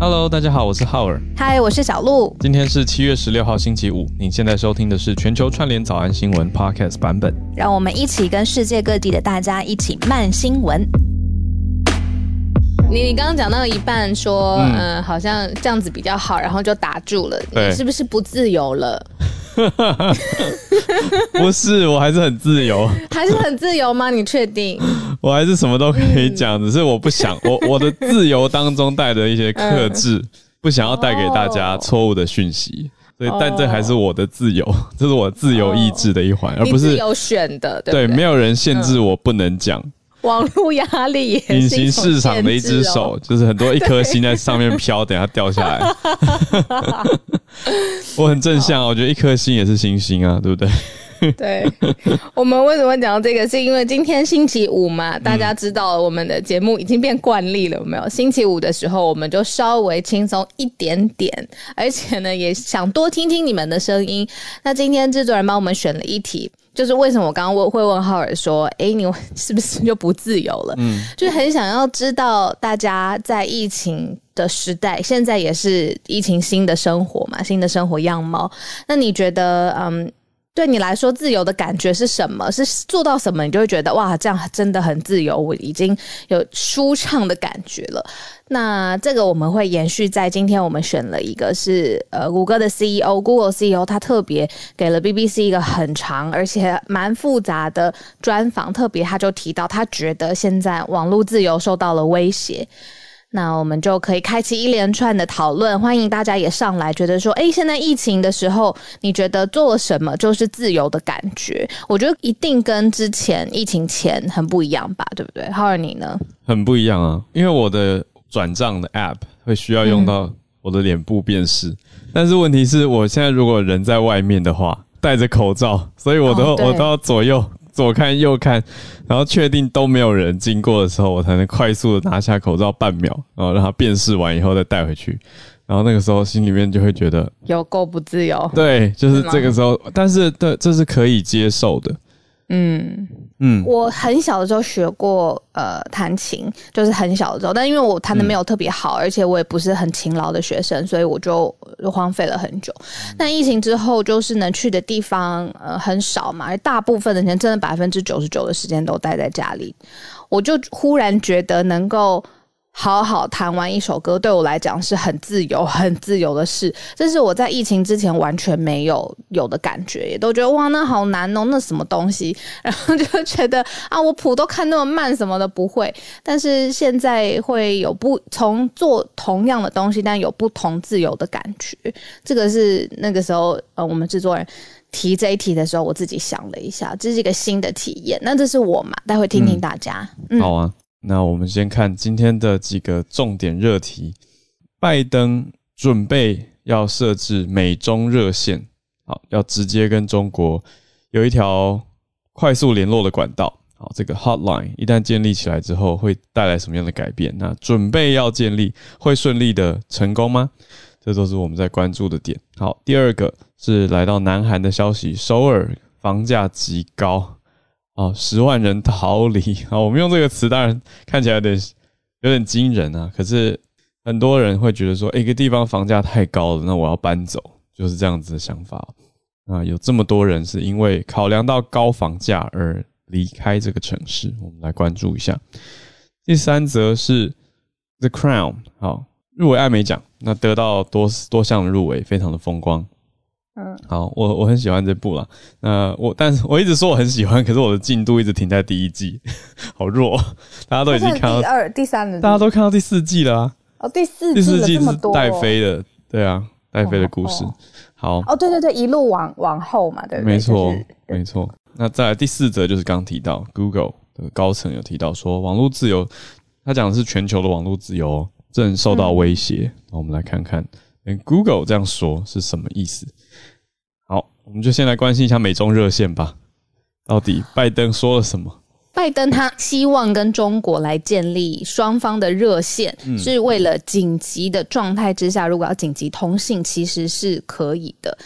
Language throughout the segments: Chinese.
Hello，大家好，我是浩尔。嗨，我是小鹿。今天是七月十六号星期五。您现在收听的是全球串联早安新闻 Podcast 版本。让我们一起跟世界各地的大家一起慢新闻。你你刚刚讲到一半说，嗯、呃，好像这样子比较好，然后就打住了。你是不是不自由了？不是，我还是很自由。还是很自由吗？你确定？我还是什么都可以讲，只是我不想我我的自由当中带着一些克制，不想要带给大家错误的讯息，所以但这还是我的自由，这是我自由意志的一环，而不是有选的，对，没有人限制我不能讲。网络压力也是隐形市场的一只手，就是很多一颗星在上面飘，等下掉下来。我很正向，我觉得一颗星也是星星啊，对不对？对，我们为什么讲到这个？是因为今天星期五嘛，大家知道我们的节目已经变惯例了，有没有？星期五的时候，我们就稍微轻松一点点，而且呢，也想多听听你们的声音。那今天制作人帮我们选了一题，就是为什么我刚刚问会问浩尔说，哎，你是不是就不自由了？嗯，就很想要知道大家在疫情的时代，现在也是疫情新的生活嘛，新的生活样貌。那你觉得，嗯？对你来说，自由的感觉是什么？是做到什么，你就会觉得哇，这样真的很自由，我已经有舒畅的感觉了。那这个我们会延续在今天，我们选了一个是呃，谷歌的 CEO，Google CEO，他特别给了 BBC 一个很长而且蛮复杂的专访，特别他就提到，他觉得现在网络自由受到了威胁。那我们就可以开启一连串的讨论，欢迎大家也上来，觉得说，哎，现在疫情的时候，你觉得做了什么就是自由的感觉？我觉得一定跟之前疫情前很不一样吧，对不对？浩尔你呢？很不一样啊，因为我的转账的 App 会需要用到我的脸部辨识，嗯、但是问题是我现在如果人在外面的话，戴着口罩，所以我都、哦、我都要左右。左看右看，然后确定都没有人经过的时候，我才能快速的拿下口罩半秒，然后让它辨识完以后再带回去。然后那个时候心里面就会觉得有够不自由。对，就是这个时候，但是对，这是可以接受的。嗯嗯，我很小的时候学过呃弹琴，就是很小的时候，但因为我弹的没有特别好，嗯、而且我也不是很勤劳的学生，所以我就荒废了很久。但疫情之后，就是能去的地方呃很少嘛，而大部分的人真的百分之九十九的时间都待在家里，我就忽然觉得能够。好好弹完一首歌，对我来讲是很自由、很自由的事。这是我在疫情之前完全没有有的感觉，也都觉得哇，那好难哦，那什么东西？然后就觉得啊，我谱都看那么慢，什么的不会。但是现在会有不从做同样的东西，但有不同自由的感觉。这个是那个时候呃，我们制作人提这一题的时候，我自己想了一下，这是一个新的体验。那这是我嘛？待会听听大家。嗯，嗯好啊。那我们先看今天的几个重点热题。拜登准备要设置美中热线，好，要直接跟中国有一条快速联络的管道。好，这个 hotline 一旦建立起来之后，会带来什么样的改变？那准备要建立，会顺利的成功吗？这都是我们在关注的点。好，第二个是来到南韩的消息，首尔房价极高。哦，十万人逃离啊！我们用这个词，当然看起来有点有点惊人啊。可是很多人会觉得说，一个地方房价太高了，那我要搬走，就是这样子的想法啊。有这么多人是因为考量到高房价而离开这个城市，我们来关注一下。第三则是 The Crown，好，入围艾美奖，那得到多多项入围，非常的风光。嗯，好，我我很喜欢这部啦。那我，但是我一直说我很喜欢，可是我的进度一直停在第一季，好弱。大家都已经看到第二、第三了，大家都看到第四季了啊。哦，第四第四季是戴妃的，对啊，戴妃的故事。好，哦，对对对，一路往往后嘛，对不对？没错，没错。那再来第四则就是刚提到 Google 的高层有提到说，网络自由，他讲的是全球的网络自由正受到威胁。那我们来看看，连 Google 这样说是什么意思？好我们就先来关心一下美中热线吧。到底拜登说了什么？拜登他希望跟中国来建立双方的热线，嗯、是为了紧急的状态之下，如果要紧急通信，其实是可以的。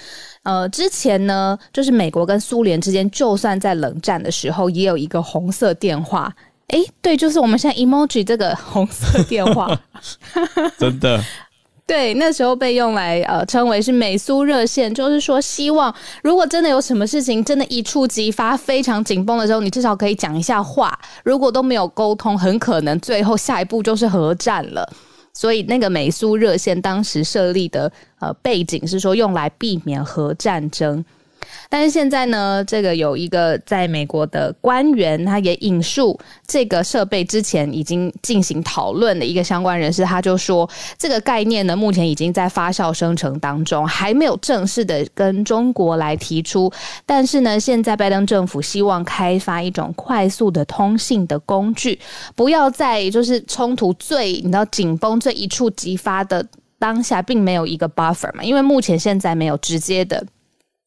呃，之前呢，就是美国跟苏联之间，就算在冷战的时候，也有一个红色电话。哎，对，就是我们现在 emoji 这个红色电话，真的。对，那时候被用来呃称为是美苏热线，就是说希望如果真的有什么事情真的一触即发，非常紧绷的时候，你至少可以讲一下话。如果都没有沟通，很可能最后下一步就是核战了。所以那个美苏热线当时设立的呃背景是说用来避免核战争。但是现在呢，这个有一个在美国的官员，他也引述这个设备之前已经进行讨论的一个相关人士，他就说，这个概念呢，目前已经在发酵生成当中，还没有正式的跟中国来提出。但是呢，现在拜登政府希望开发一种快速的通信的工具，不要在就是冲突最你知道紧绷最一触即发的当下，并没有一个 buffer 嘛，因为目前现在没有直接的。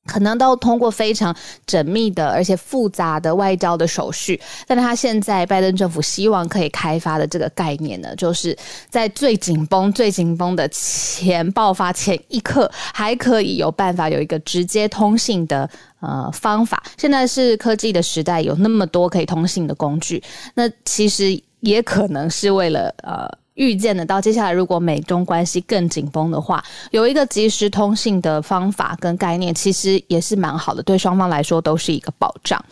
可能都通过非常缜密的而且复杂的外交的手续，但他现在拜登政府希望可以开发的这个概念呢，就是在最紧绷、最紧绷的前爆发前一刻，还可以有办法有一个直接通信的呃方法。现在是科技的时代，有那么多可以通信的工具，那其实也可能是为了呃。预见得到，接下来如果美中关系更紧绷的话，有一个即时通信的方法跟概念，其实也是蛮好的，对双方来说都是一个保障。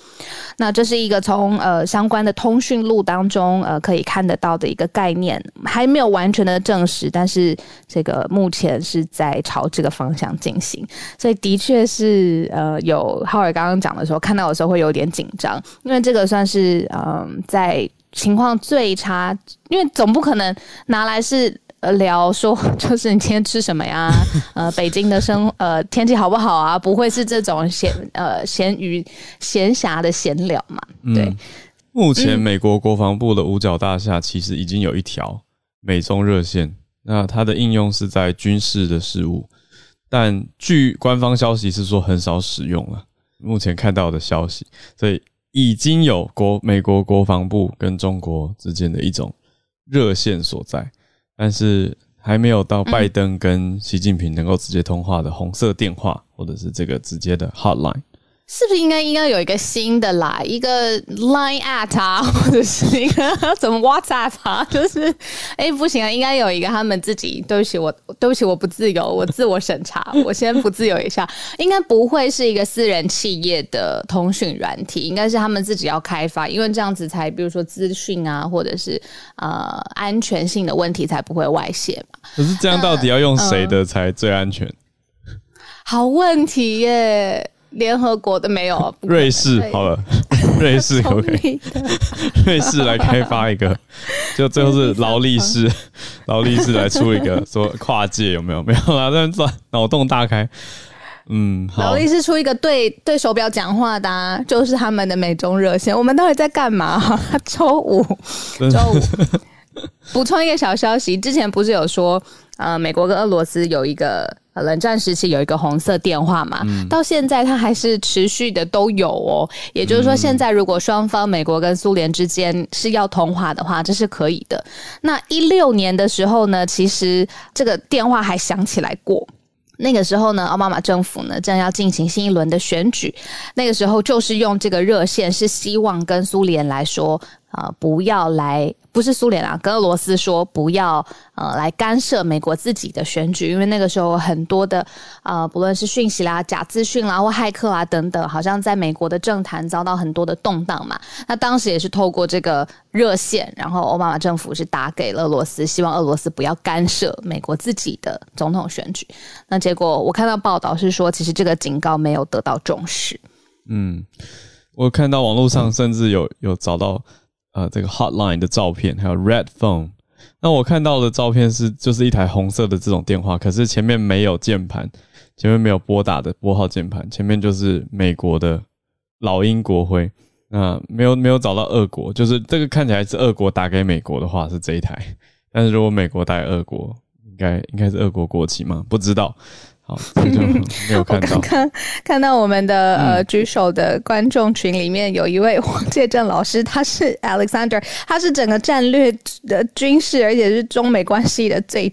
那这是一个从呃相关的通讯录当中呃可以看得到的一个概念，还没有完全的证实，但是这个目前是在朝这个方向进行，所以的确是呃有浩尔刚刚讲的时候，看到的时候会有点紧张，因为这个算是嗯、在。情况最差，因为总不可能拿来是呃聊说，就是你今天吃什么呀？呃，北京的生呃天气好不好啊？不会是这种闲呃闲余闲暇的闲聊嘛？对、嗯。目前美国国防部的五角大厦其实已经有一条美中热线，那它的应用是在军事的事务，但据官方消息是说很少使用了。目前看到的消息，所以。已经有国美国国防部跟中国之间的一种热线所在，但是还没有到拜登跟习近平能够直接通话的红色电话，或者是这个直接的 hotline。是不是应该应该有一个新的啦？一个 Line at 啊，或者是一个怎么 WhatsApp 啊？就是哎、欸，不行啊，应该有一个他们自己。对不起，我对不起，我不自由，我自我审查，我先不自由一下。应该不会是一个私人企业的通讯软体，应该是他们自己要开发，因为这样子才，比如说资讯啊，或者是呃安全性的问题才不会外泄嘛。可是这样到底要用谁的才最安全？嗯、好问题耶。联合国的没有，瑞士好了，瑞士可不可以？瑞士来开发一个，就最后是劳力士，劳力士来出一个，说跨界有没有？没有啦，这样脑洞大开。嗯，好。劳力士出一个对对手表讲话的，啊，就是他们的美中热线。我们到底在干嘛？周五，周五。补充一个小消息，之前不是有说，呃，美国跟俄罗斯有一个。冷战时期有一个红色电话嘛，嗯、到现在它还是持续的都有哦。也就是说，现在如果双方美国跟苏联之间是要通话的话，这是可以的。那一六年的时候呢，其实这个电话还响起来过。那个时候呢，奥巴马政府呢正要进行新一轮的选举，那个时候就是用这个热线，是希望跟苏联来说。啊、不要来，不是苏联啊，跟俄罗斯说不要，呃，来干涉美国自己的选举，因为那个时候很多的，呃，不论是讯息啦、假资讯啦或骇客啊等等，好像在美国的政坛遭到很多的动荡嘛。那当时也是透过这个热线，然后奥巴马政府是打给了俄罗斯，希望俄罗斯不要干涉美国自己的总统选举。那结果我看到报道是说，其实这个警告没有得到重视。嗯，我看到网络上甚至有有找到。呃，这个 hotline 的照片，还有 red phone。那我看到的照片是，就是一台红色的这种电话，可是前面没有键盘，前面没有拨打的拨号键盘，前面就是美国的老鹰国徽。那没有没有找到俄国，就是这个看起来是俄国打给美国的话是这一台，但是如果美国打给俄国，应该应该是俄国国旗吗？不知道。好，这就 没有看到。我刚刚看到我们的呃举手的观众群里面有一位黄介正老师，他是 Alexander，他是整个战略的军事，而且是中美关系的最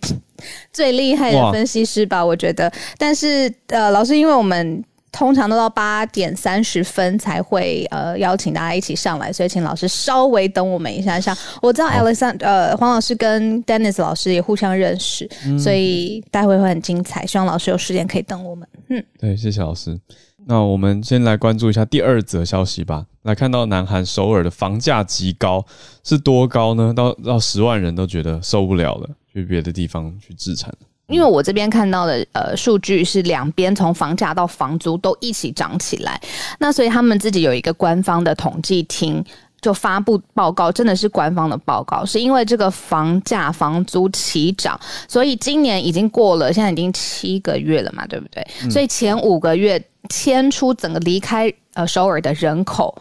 最厉害的分析师吧？我觉得。但是呃，老师，因为我们通常都到八点三十分才会呃邀请大家一起上来，所以请老师稍微等我们一下下。我知道 Alexander 呃黄老师跟 Dennis 老师也互相认识，嗯、所以待会会很精彩。希望老师有时间可以等我们。嗯，对，谢谢老师。那我们先来关注一下第二则消息吧。来看到南韩首尔的房价极高，是多高呢？到到十万人都觉得受不了了，去别的地方去置产。因为我这边看到的呃数据是两边从房价到房租都一起涨起来，那所以他们自己有一个官方的统计厅就发布报告，真的是官方的报告，是因为这个房价房租齐涨，所以今年已经过了，现在已经七个月了嘛，对不对？嗯、所以前五个月迁出整个离开呃首尔的人口，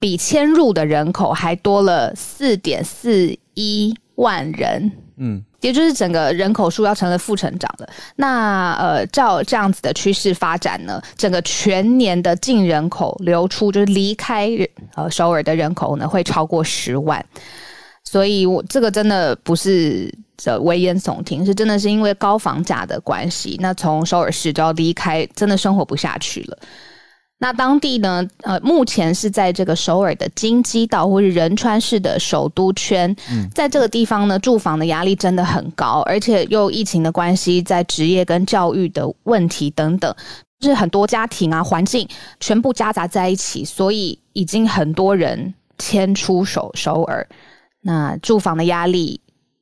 比迁入的人口还多了四点四一万人。嗯。也就是整个人口数要成了负成长了。那呃，照这样子的趋势发展呢，整个全年的净人口流出，就是离开呃首尔的人口呢，会超过十万。所以我这个真的不是呃危言耸听，是真的是因为高房价的关系。那从首尔市就要离开，真的生活不下去了。那当地呢？呃，目前是在这个首尔的京畿道或是仁川市的首都圈，嗯，在这个地方呢，住房的压力真的很高，而且又疫情的关系，在职业跟教育的问题等等，就是很多家庭啊，环境全部夹杂在一起，所以已经很多人迁出首首尔，那住房的压力。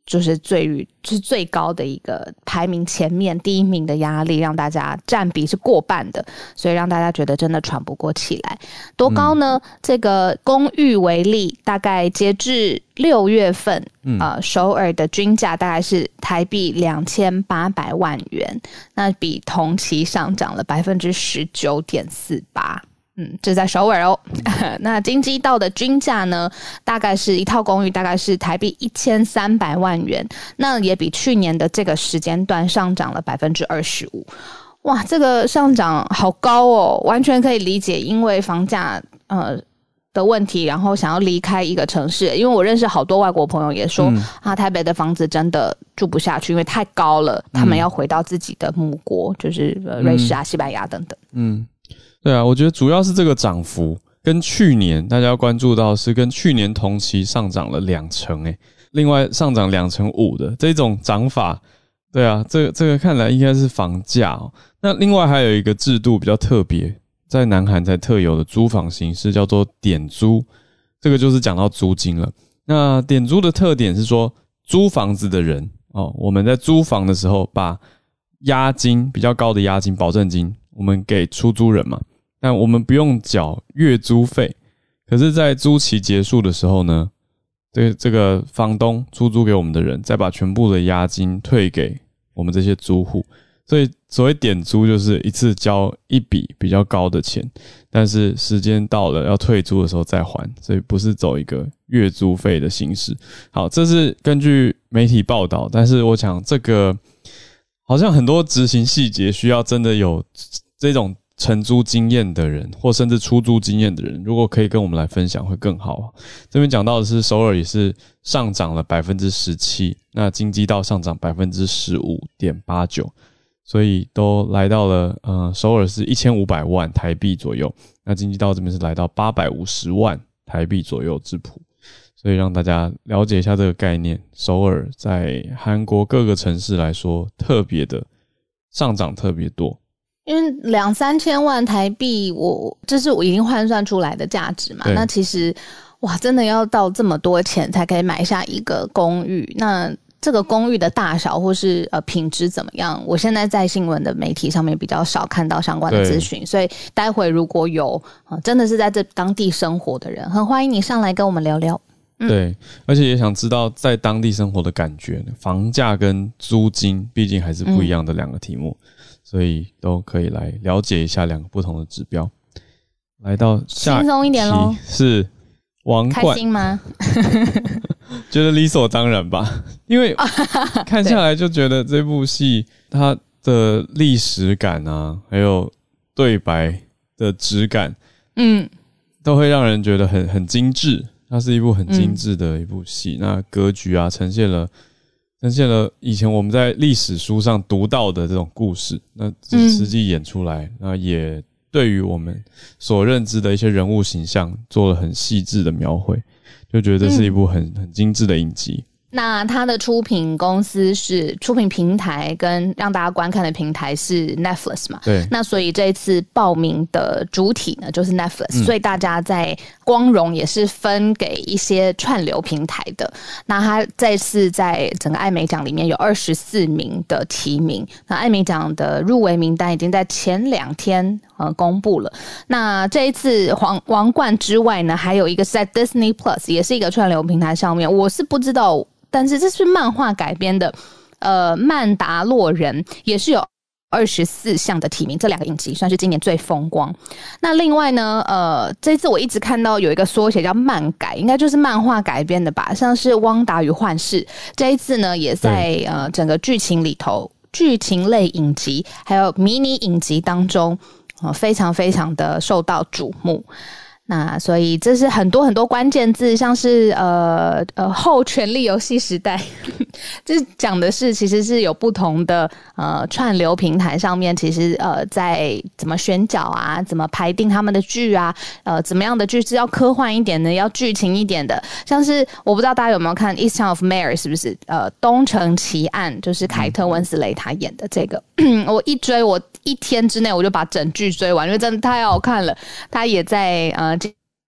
就是最于是最高的一个排名前面第一名的压力，让大家占比是过半的，所以让大家觉得真的喘不过气来。多高呢？嗯、这个公寓为例，大概截至六月份，嗯、呃，首尔的均价大概是台币两千八百万元，那比同期上涨了百分之十九点四八。嗯，这在首尔哦。那京畿道的均价呢，大概是一套公寓，大概是台币一千三百万元，那也比去年的这个时间段上涨了百分之二十五。哇，这个上涨好高哦，完全可以理解，因为房价呃的问题，然后想要离开一个城市。因为我认识好多外国朋友也说，嗯、啊，台北的房子真的住不下去，因为太高了，他们要回到自己的母国，就是瑞士啊、西班牙等等。嗯。对啊，我觉得主要是这个涨幅跟去年大家要关注到是跟去年同期上涨了两成诶，另外上涨两成五的这种涨法，对啊，这个这个看来应该是房价哦。那另外还有一个制度比较特别，在南韩才特有的租房形式叫做点租，这个就是讲到租金了。那点租的特点是说，租房子的人哦，我们在租房的时候把押金比较高的押金保证金。我们给出租人嘛，但我们不用缴月租费。可是，在租期结束的时候呢，这这个房东出租给我们的人，再把全部的押金退给我们这些租户。所以，所谓点租就是一次交一笔比较高的钱，但是时间到了要退租的时候再还，所以不是走一个月租费的形式。好，这是根据媒体报道，但是我想这个好像很多执行细节需要真的有。这种承租经验的人，或甚至出租经验的人，如果可以跟我们来分享，会更好。这边讲到的是首尔也是上涨了百分之十七，那京畿道上涨百分之十五点八九，所以都来到了呃，首尔是一千五百万台币左右，那京畿道这边是来到八百五十万台币左右之谱，所以让大家了解一下这个概念。首尔在韩国各个城市来说，特别的上涨特别多。因为两三千万台币，我这是我已经换算出来的价值嘛？那其实哇，真的要到这么多钱才可以买下一个公寓。那这个公寓的大小或是呃品质怎么样？我现在在新闻的媒体上面比较少看到相关的资讯，所以待会如果有真的是在这当地生活的人，很欢迎你上来跟我们聊聊。嗯、对，而且也想知道在当地生活的感觉，房价跟租金毕竟还是不一样的两个题目。嗯所以都可以来了解一下两个不同的指标。来到下，轻松一点喽。是王冠，开心吗？觉得理所当然吧，因为看下来就觉得这部戏它的历史感啊，还有对白的质感，嗯，都会让人觉得很很精致。它是一部很精致的一部戏，嗯、那格局啊，呈现了。呈现了以前我们在历史书上读到的这种故事，那实际演出来，那也对于我们所认知的一些人物形象做了很细致的描绘，就觉得这是一部很、嗯、很精致的影集。那它的出品公司是出品平台跟让大家观看的平台是 Netflix 嘛？对。那所以这一次报名的主体呢就是 Netflix，、嗯、所以大家在光荣也是分给一些串流平台的。那他这次在整个艾美奖里面有二十四名的提名，那艾美奖的入围名单已经在前两天呃公布了。那这一次皇王冠之外呢，还有一个是在 Disney Plus，也是一个串流平台上面，我是不知道。但是这是漫画改编的，呃，《曼达洛人》也是有二十四项的提名，这两个影集算是今年最风光。那另外呢，呃，这次我一直看到有一个缩写叫“漫改”，应该就是漫画改编的吧？像是《汪达与幻视》，这一次呢也在呃整个剧情里头，剧情类影集还有迷你影集当中，呃，非常非常的受到瞩目。那所以这是很多很多关键字，像是呃呃后权力游戏时代，这讲的是其实是有不同的呃串流平台上面，其实呃在怎么选角啊，怎么排定他们的剧啊，呃怎么样的剧是要科幻一点的，要剧情一点的，像是我不知道大家有没有看《East Town of Mary》是不是？呃，东城奇案就是凯特温斯雷他演的这个，我一追我一天之内我就把整剧追完，因为真的太好看了。他也在呃。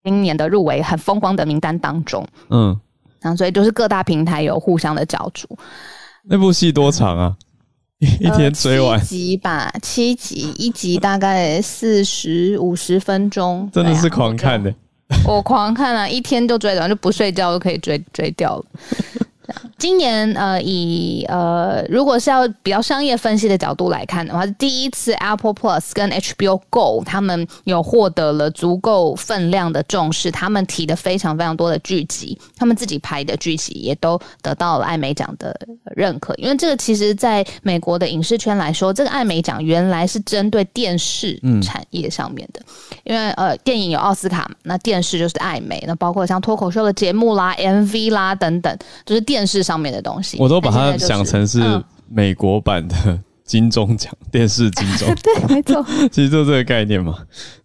今年的入围很风光的名单当中，嗯，然后所以就是各大平台有互相的角逐。那部戏多长啊？嗯、一天追完、呃、七集吧，七集，一集大概四十五十分钟，真的是狂看的。我狂看啊，一天就追完，就不睡觉就可以追追掉了。今年呃，以呃，如果是要比较商业分析的角度来看的话，是第一次 Apple Plus 跟 HBO Go 他们有获得了足够分量的重视，他们提的非常非常多的剧集，他们自己拍的剧集也都得到了艾美奖的认可。因为这个其实在美国的影视圈来说，这个艾美奖原来是针对电视产业上面的，嗯、因为呃，电影有奥斯卡嘛，那电视就是艾美，那包括像脱口秀的节目啦、MV 啦等等，就是电视上。面的东西，我都把它想成是美国版的金钟奖，电视金钟。对，没错，其实就这个概念嘛。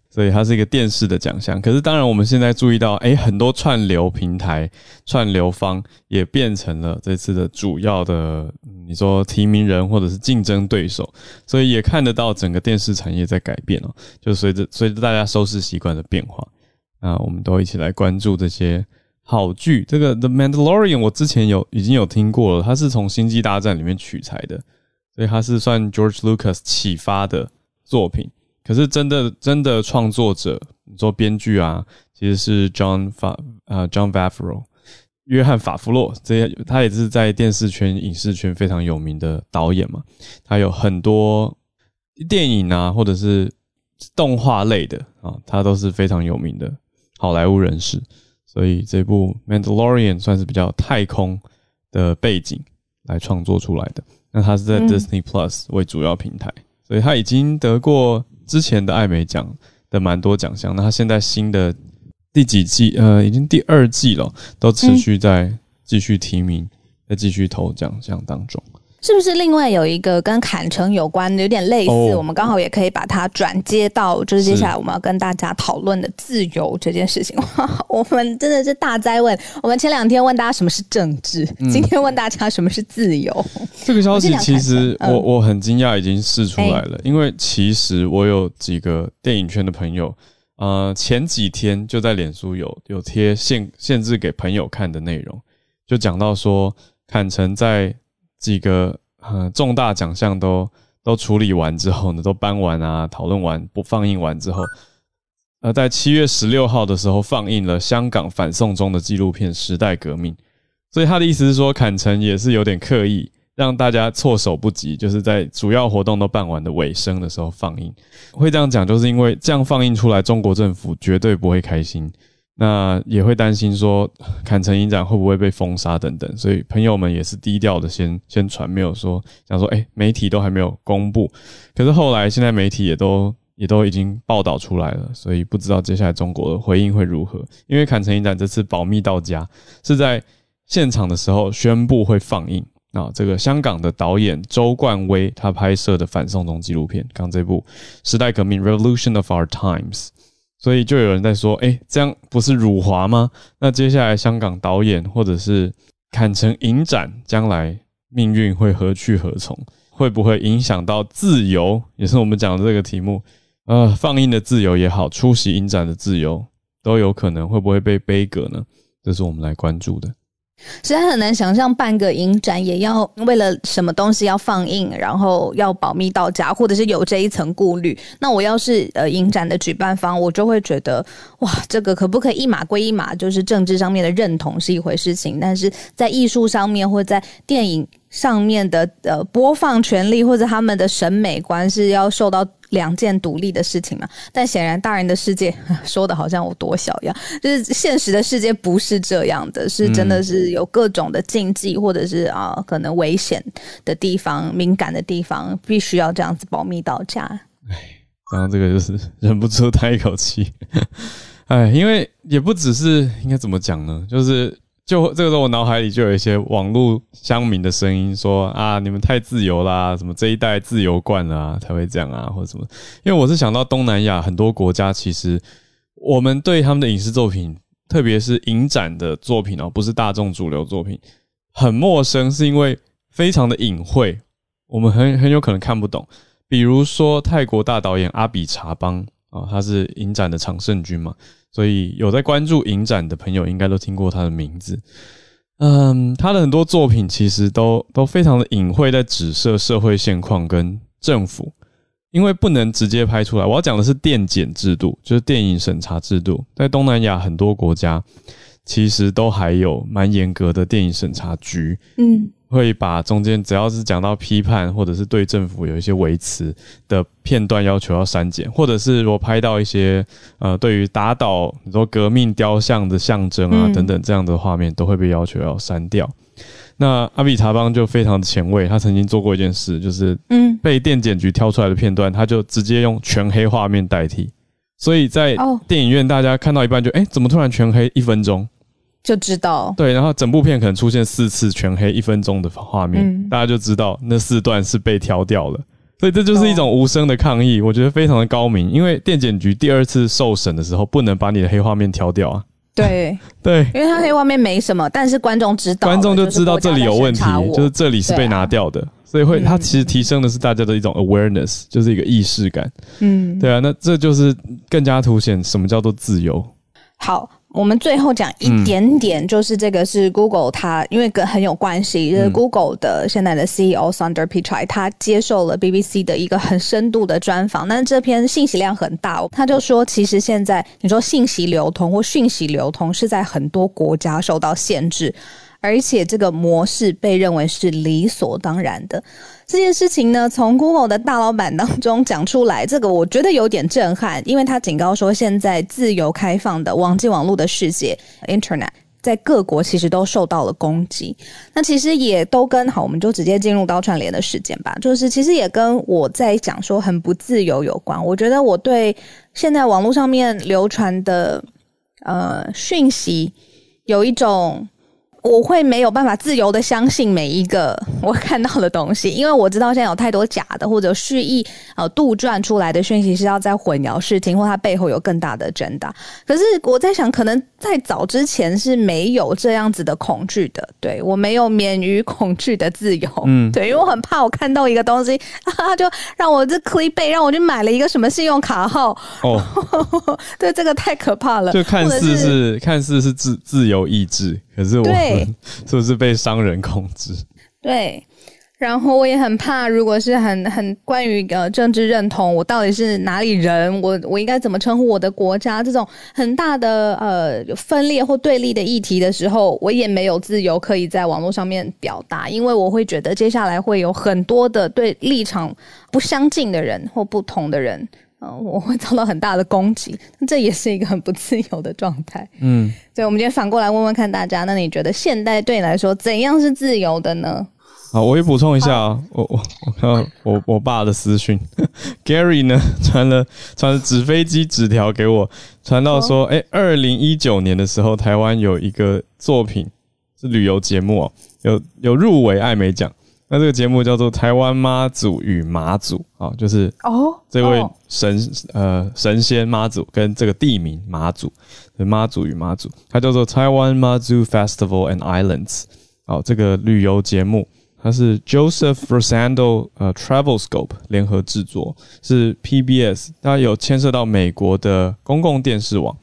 所以它是一个电视的奖项。可是当然，我们现在注意到，哎，很多串流平台、串流方也变成了这次的主要的，你说提名人或者是竞争对手。所以也看得到整个电视产业在改变哦，就随着随着大家收视习惯的变化，那我们都一起来关注这些。好剧，这个《The Mandalorian》我之前有已经有听过了，它是从《星际大战》里面取材的，所以它是算 George Lucas 启发的作品。可是真的真的创作者，你说编剧啊，其实是 John 法呃 John Favreau 约翰法夫洛，这些他也是在电视圈、影视圈非常有名的导演嘛，他有很多电影啊，或者是动画类的啊，他都是非常有名的好莱坞人士。所以这部《Mandalorian》算是比较太空的背景来创作出来的。那它是在 Disney Plus 为主要平台，所以它已经得过之前的艾美奖的蛮多奖项。那它现在新的第几季？呃，已经第二季了，都持续在继续提名，在继续投奖项当中。是不是另外有一个跟坎城有关的，有点类似？Oh, 我们刚好也可以把它转接到，就是接下来我们要跟大家讨论的自由这件事情。哇，我们真的是大灾问。我们前两天问大家什么是政治，嗯、今天问大家什么是自由。这个消息其实我、嗯、我很惊讶，已经试出来了。欸、因为其实我有几个电影圈的朋友，呃，前几天就在脸书有有贴限限制给朋友看的内容，就讲到说坎城在。几个呃重大奖项都都处理完之后呢，都搬完啊，讨论完不放映完之后，呃，在七月十六号的时候放映了香港反送中的纪录片《时代革命》。所以他的意思是说，坎城也是有点刻意让大家措手不及，就是在主要活动都办完的尾声的时候放映。会这样讲，就是因为这样放映出来，中国政府绝对不会开心。那也会担心说，坎城影展会不会被封杀等等，所以朋友们也是低调的先先传，没有说想说，诶，媒体都还没有公布，可是后来现在媒体也都也都已经报道出来了，所以不知道接下来中国的回应会如何。因为坎城影展这次保密到家，是在现场的时候宣布会放映，啊，这个香港的导演周冠威他拍摄的反送中纪录片，刚这部《时代革命》（Revolution of Our Times），所以就有人在说，哎，这样不是辱华吗？那接下来香港导演或者是砍成影展，将来命运会何去何从？会不会影响到自由？也是我们讲的这个题目，呃，放映的自由也好，出席影展的自由都有可能会不会被杯葛呢？这是我们来关注的。实在很难想象，办个影展也要为了什么东西要放映，然后要保密到家，或者是有这一层顾虑。那我要是呃影展的举办方，我就会觉得，哇，这个可不可以一码归一码？就是政治上面的认同是一回事情，但是在艺术上面或在电影上面的呃播放权利或者他们的审美观是要受到。两件独立的事情嘛，但显然大人的世界 说的好像我多小一样，就是现实的世界不是这样的，是真的是有各种的禁忌或者是啊、可能危险的地方、敏感的地方，必须要这样子保密到家。哎，刚刚这个就是忍不住叹一口气，哎，因为也不只是应该怎么讲呢，就是。就这个时候，我脑海里就有一些网络乡民的声音说啊，你们太自由啦，什么这一代自由惯了啊，才会这样啊，或者什么。因为我是想到东南亚很多国家，其实我们对他们的影视作品，特别是影展的作品哦，不是大众主流作品，很陌生，是因为非常的隐晦，我们很 很有可能看不懂。比如说泰国大导演阿比查邦啊，他是影展的常胜军嘛。所以有在关注影展的朋友，应该都听过他的名字。嗯，他的很多作品其实都都非常的隐晦，在指涉社会现况跟政府，因为不能直接拍出来。我要讲的是电检制度，就是电影审查制度，在东南亚很多国家其实都还有蛮严格的电影审查局。嗯。会把中间只要是讲到批判或者是对政府有一些维持的片段要求要删减，或者是如果拍到一些呃对于打倒你说革命雕像的象征啊等等这样的画面，都会被要求要删掉。那阿比查邦就非常的前卫，他曾经做过一件事，就是嗯被电检局挑出来的片段，他就直接用全黑画面代替，所以在电影院大家看到一半就哎怎么突然全黑一分钟？就知道对，然后整部片可能出现四次全黑一分钟的画面，嗯，大家就知道那四段是被挑掉了。所以这就是一种无声的抗议，我觉得非常的高明。因为电检局第二次受审的时候，不能把你的黑画面挑掉啊。对 对，因为他黑画面没什么，但是观众知道，观众就知道这里有问题，就是这里是被拿掉的，所以会它其实提升的是大家的一种 awareness，就是一个意识感。嗯，对啊，那这就是更加凸显什么叫做自由。好。我们最后讲一点点，就是这个是 Google，它因为跟很有关系，就是 Google 的现在的 CEO Sundar Pichai，他接受了 BBC 的一个很深度的专访，但是这篇信息量很大，他就说，其实现在你说信息流通或讯息流通是在很多国家受到限制。而且这个模式被认为是理所当然的。这件事情呢，从 Google 的大老板当中讲出来，这个我觉得有点震撼，因为他警告说，现在自由开放的网际网络的世界 （Internet） 在各国其实都受到了攻击。那其实也都跟好，我们就直接进入到串联的事件吧。就是其实也跟我在讲说很不自由有关。我觉得我对现在网络上面流传的呃讯息有一种。我会没有办法自由的相信每一个 我看到的东西，因为我知道现在有太多假的或者蓄意呃杜撰出来的讯息是要在混淆视听，或它背后有更大的 agenda。可是我在想，可能在早之前是没有这样子的恐惧的，对，我没有免于恐惧的自由，嗯，对，因为我很怕我看到一个东西，啊，就让我这 clickbait，让我去买了一个什么信用卡号，哦，对，这个太可怕了，就看似是，是看似是自自由意志。可是我们是不是被商人控制？对，然后我也很怕，如果是很很关于呃政治认同，我到底是哪里人，我我应该怎么称呼我的国家？这种很大的呃分裂或对立的议题的时候，我也没有自由可以在网络上面表达，因为我会觉得接下来会有很多的对立场不相近的人或不同的人。嗯，我会遭到很大的攻击，这也是一个很不自由的状态。嗯，所以我们今天反过来问问看大家，那你觉得现代对你来说怎样是自由的呢？好，我也补充一下啊，我我我看到我我爸的私讯，Gary 呢传了传了纸飞机纸条给我，传到说，哎，二零一九年的时候，台湾有一个作品是旅游节目哦，有有入围艾美奖。那这个节目叫做《台湾妈祖与马祖》啊，就是哦，这位神、哦、呃神仙妈祖跟这个地名马祖，妈祖与马祖，它叫做台湾妈祖 Festival and Islands。好，这个旅游节目它是 Joseph Rosando 呃 Travelscope 联合制作，是 PBS，它有牵涉到美国的公共电视网，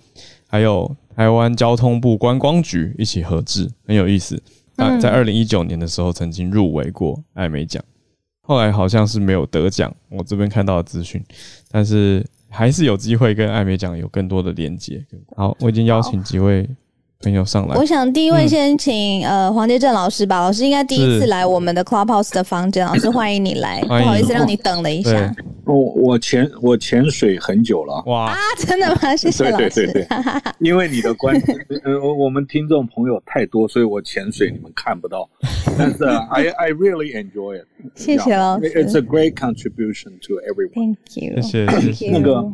还有台湾交通部观光局一起合制，很有意思。啊，在二零一九年的时候曾经入围过艾美奖，后来好像是没有得奖。我这边看到的资讯，但是还是有机会跟艾美奖有更多的连接。好，我已经邀请几位。朋友上来，我想第一位先请、嗯、呃黄杰正老师吧。老师应该第一次来我们的 Clubhouse 的房间，老师欢迎你来。不好意思让你等了一下。我我潜我潜水很久了。哇啊，真的吗？谢谢老师。对对对对，因为你的关呃我们听众朋友太多，所以我潜水你们看不到。但是 I I really enjoy it。谢谢老师。It's a great contribution to everyone. Thank you. 谢谢。那个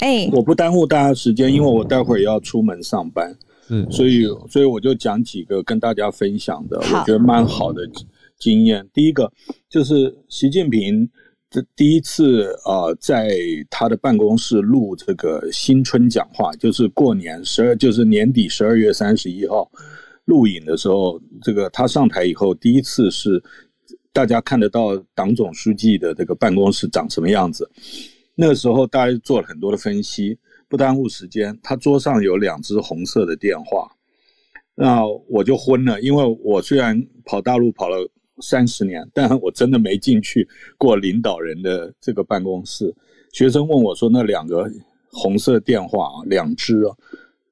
哎，我不耽误大家时间，因为我待会儿要出门上班。是，所以，所以我就讲几个跟大家分享的，我觉得蛮好的经验。第一个就是习近平这第一次啊、呃，在他的办公室录这个新春讲话，就是过年十二，就是年底十二月三十一号录影的时候，这个他上台以后第一次是大家看得到党总书记的这个办公室长什么样子。那个时候大家做了很多的分析。不耽误时间，他桌上有两只红色的电话，那我就昏了，因为我虽然跑大陆跑了三十年，但我真的没进去过领导人的这个办公室。学生问我说：“那两个红色电话啊，两只啊，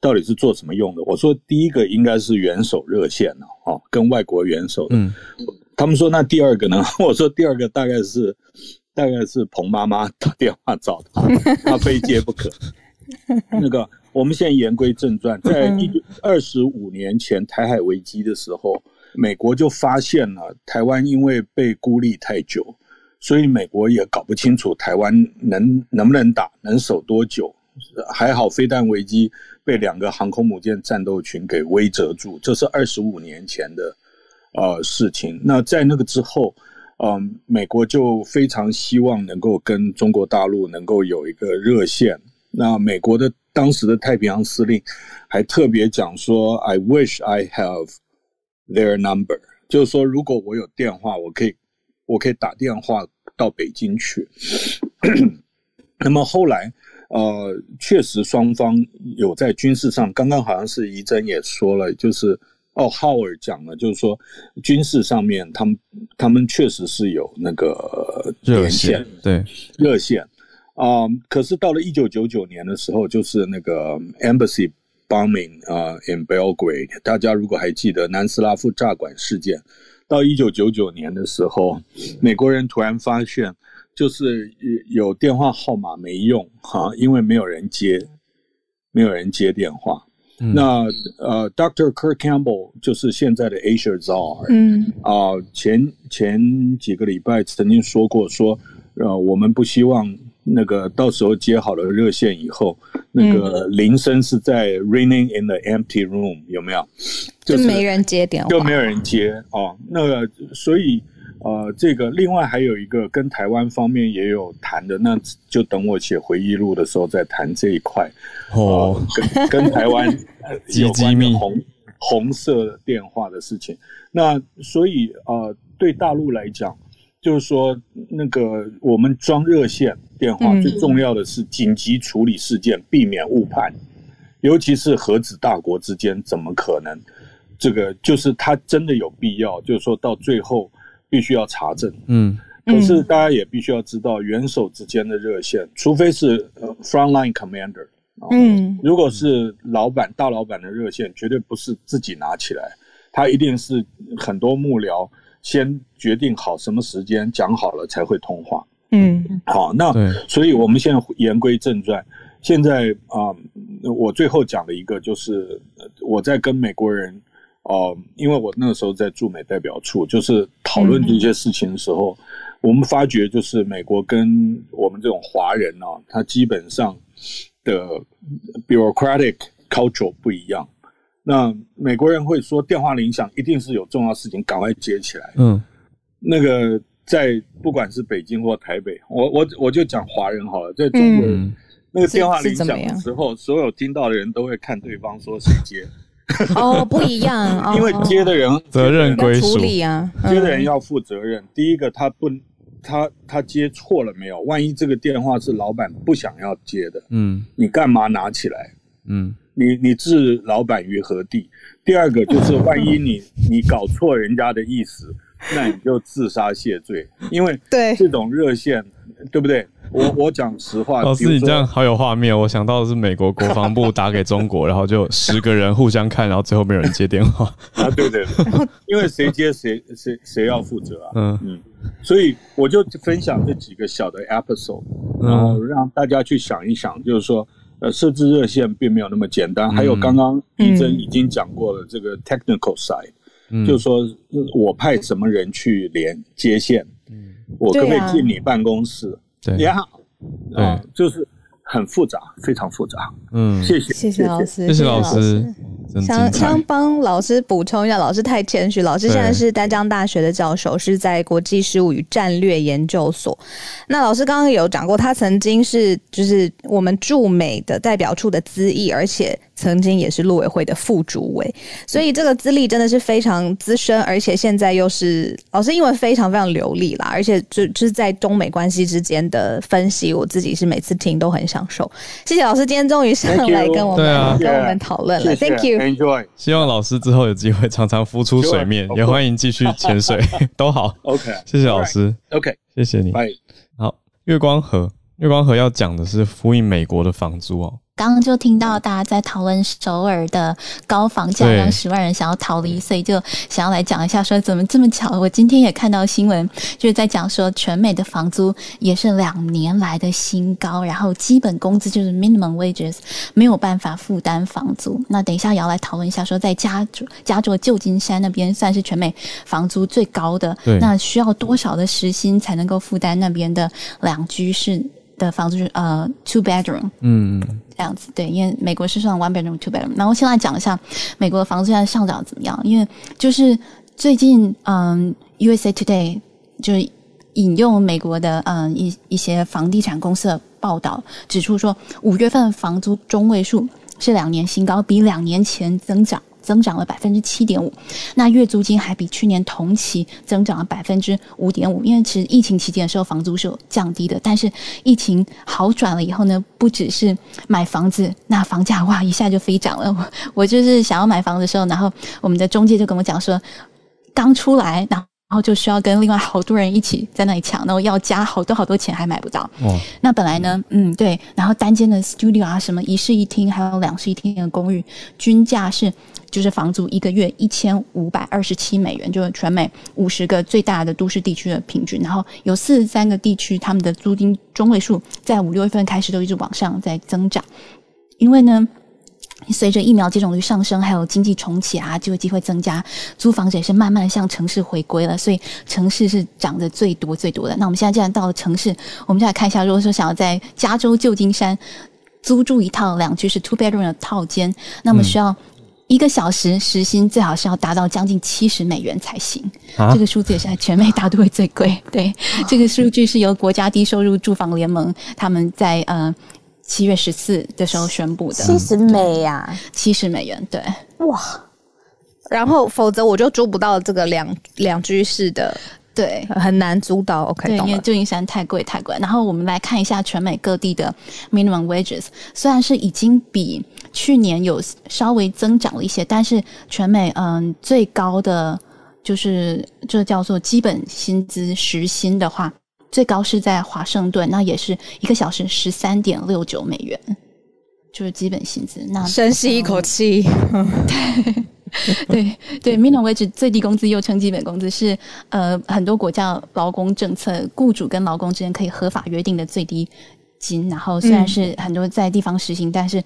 到底是做什么用的？”我说：“第一个应该是元首热线呢，哦，跟外国元首的。”嗯，他们说：“那第二个呢？” 我说：“第二个大概是大概是彭妈妈打电话找他，他非接不可。” 那个，我们现在言归正传，在一二十五年前台海危机的时候，美国就发现了台湾因为被孤立太久，所以美国也搞不清楚台湾能能不能打，能守多久。还好飞弹危机被两个航空母舰战斗群给威慑住，这是二十五年前的呃事情。那在那个之后，嗯、呃，美国就非常希望能够跟中国大陆能够有一个热线。那美国的当时的太平洋司令还特别讲说：“I wish I have their number。”就是说，如果我有电话，我可以，我可以打电话到北京去。那么后来，呃，确实双方有在军事上，刚刚好像是怡珍也说了，就是哦，浩尔讲了，就是说军事上面，他们他们确实是有那个，热线，对，热线。啊、um，可是到了一九九九年的时候，就是那个 embassy bombing 啊、uh，in Belgrade，大家如果还记得南斯拉夫炸馆事件，到一九九九年的时候，美国人突然发现，就是有电话号码没用哈，因为没有人接，没有人接电话。嗯、那呃，Dr. Kirk Campbell 就是现在的 Asia Czar，嗯啊，前前几个礼拜曾经说过说，呃，我们不希望。那个到时候接好了热线以后，那个铃声是在 ringing in the empty room，有没有？就是、没人接电话，就没有人接哦。那个，所以呃，这个另外还有一个跟台湾方面也有谈的，那就等我写回忆录的时候再谈这一块哦。呃、跟跟台湾 有关的红红色电话的事情。那所以呃，对大陆来讲。就是说，那个我们装热线电话最重要的是紧急处理事件，避免误判。尤其是核子大国之间，怎么可能？这个就是他真的有必要，就是说到最后必须要查证。嗯，可是大家也必须要知道，元首之间的热线，除非是呃 frontline commander，嗯，如果是老板大老板的热线，绝对不是自己拿起来，他一定是很多幕僚。先决定好什么时间讲好了才会通话。嗯，好，那所以我们现在言归正传。现在啊、呃，我最后讲的一个就是我在跟美国人哦、呃，因为我那个时候在驻美代表处，就是讨论这些事情的时候，嗯、我们发觉就是美国跟我们这种华人啊，他基本上的 bureaucratic culture 不一样。那美国人会说电话铃响一定是有重要事情，赶快接起来。嗯，那个在不管是北京或台北，我我我就讲华人好了，在中国人、嗯、那个电话铃响的时候，所有听到的人都会看对方说谁接。哦，不一样，因为接的人责任归属啊，接的人要负责任。第一个，他不，他他接错了没有？万一这个电话是老板不想要接的，嗯，你干嘛拿起来？嗯，你你置老板于何地？第二个就是，万一你你搞错人家的意思，那你就自杀谢罪，因为 对这种热线，对不对？我我讲实话，老师，你这样好有画面。我想到的是美国国防部打给中国，然后就十个人互相看，然后最后没有人接电话 啊！对对对，因为谁接谁谁谁要负责啊？嗯嗯，所以我就分享这几个小的 episode，然后让大家去想一想，就是说，呃，设置热线并没有那么简单。还有刚刚一珍已经讲过了，这个 technical side，就是说我派什么人去连接线，嗯，我可不可以进你办公室？也好，啊，就是很复杂，非常复杂。嗯，谢谢，谢谢老师，谢谢老师。想想帮老师补充一下，老师太谦虚。老师现在是丹江大学的教授，是在国际事务与战略研究所。那老师刚刚有讲过，他曾经是就是我们驻美的代表处的资议，而且。曾经也是陆委会的副主委，所以这个资历真的是非常资深，而且现在又是老师英文非常非常流利啦，而且就就是在中美关系之间的分析，我自己是每次听都很享受。谢谢老师，今天终于上来跟我们跟我们讨论了，Thank you。Enjoy。希望老师之后有机会常常浮出水面，也欢迎继续潜水，都好。OK，谢谢老师。OK，谢谢你。好，月光河，月光河要讲的是呼应美国的房租哦。刚刚就听到大家在讨论首尔的高房价，让十万人想要逃离，所以就想要来讲一下，说怎么这么巧？我今天也看到新闻，就是在讲说全美的房租也是两年来的新高，然后基本工资就是 minimum wages 没有办法负担房租。那等一下也要来讨论一下，说在加州加州旧金山那边算是全美房租最高的，那需要多少的时薪才能够负担那边的两居室？的房子是呃 two bedroom，嗯，这样子对，因为美国是算 one bedroom two bedroom。然后现在讲一下美国的房子现在上涨怎么样？因为就是最近嗯 USA Today 就是引用美国的嗯一一些房地产公司的报道，指出说五月份房租中位数是两年新高，比两年前增长。增长了百分之七点五，那月租金还比去年同期增长了百分之五点五。因为其实疫情期间的时候房租是有降低的，但是疫情好转了以后呢，不只是买房子，那房价哇一下就飞涨了。我 我就是想要买房子的时候，然后我们的中介就跟我讲说，刚出来，然后就需要跟另外好多人一起在那里抢，然后要加好多好多钱还买不到。哦，那本来呢，嗯对，然后单间的 studio 啊，什么一室一厅，还有两室一厅的公寓，均价是。就是房租一个月一千五百二十七美元，就是全美五十个最大的都市地区的平均。然后有四十三个地区，他们的租金中位数在五六月份开始都一直往上在增长。因为呢，随着疫苗接种率上升，还有经济重启啊，就业机会增加，租房子也是慢慢向城市回归了。所以城市是涨得最多最多的。那我们现在既然到了城市，我们就来看一下，如果说想要在加州旧金山租住一套两居室 two bedroom 的套间，那么需要、嗯。一个小时时薪最好是要达到将近七十美元才行，啊、这个数字也是在全美大都会最贵。对，啊、这个数据是由国家低收入住房联盟他们在呃七月十四的时候宣布的。七十美呀，七十美元，对，哇！然后否则我就租不到这个两两居室的。对，很难租到。OK，对，因为旧金山太贵太贵。然后我们来看一下全美各地的 minimum wages，虽然是已经比去年有稍微增长了一些，但是全美嗯最高的就是这叫做基本薪资时薪的话，最高是在华盛顿，那也是一个小时十三点六九美元，就是基本薪资。那深吸一口气。对。对对，minimum wage 最低工资又称基本工资是呃很多国家劳工政策，雇主跟劳工之间可以合法约定的最低金。然后虽然是很多在地方实行，但是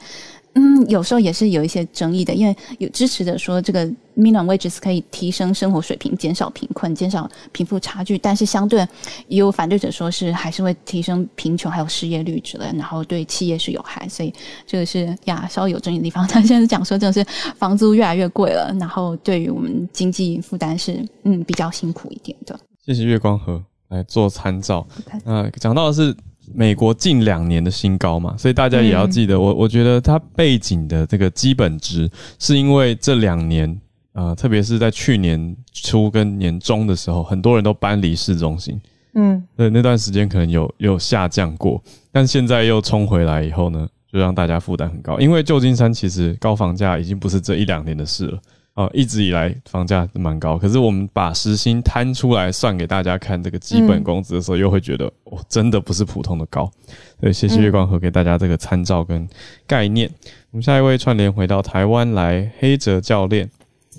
嗯，有时候也是有一些争议的，因为有支持的说这个 minimum wages 可以提升生活水平，减少贫困，减少贫富差距，但是相对也有反对者说是还是会提升贫穷还有失业率之类，然后对企业是有害，所以这个是呀稍微有争议的地方。他现在讲说真的是房租越来越贵了，然后对于我们经济负担是嗯比较辛苦一点的。谢谢月光河来做参照。那讲到的是。美国近两年的新高嘛，所以大家也要记得，我我觉得它背景的这个基本值，是因为这两年，呃，特别是在去年初跟年中的时候，很多人都搬离市中心，嗯，对，那段时间可能有有下降过，但现在又冲回来以后呢，就让大家负担很高，因为旧金山其实高房价已经不是这一两年的事了。哦，一直以来房价蛮高，可是我们把时薪摊出来算给大家看这个基本工资的时候，又会觉得哦，真的不是普通的高。所以谢谢月光河给大家这个参照跟概念。我们下一位串联回到台湾来，黑泽教练，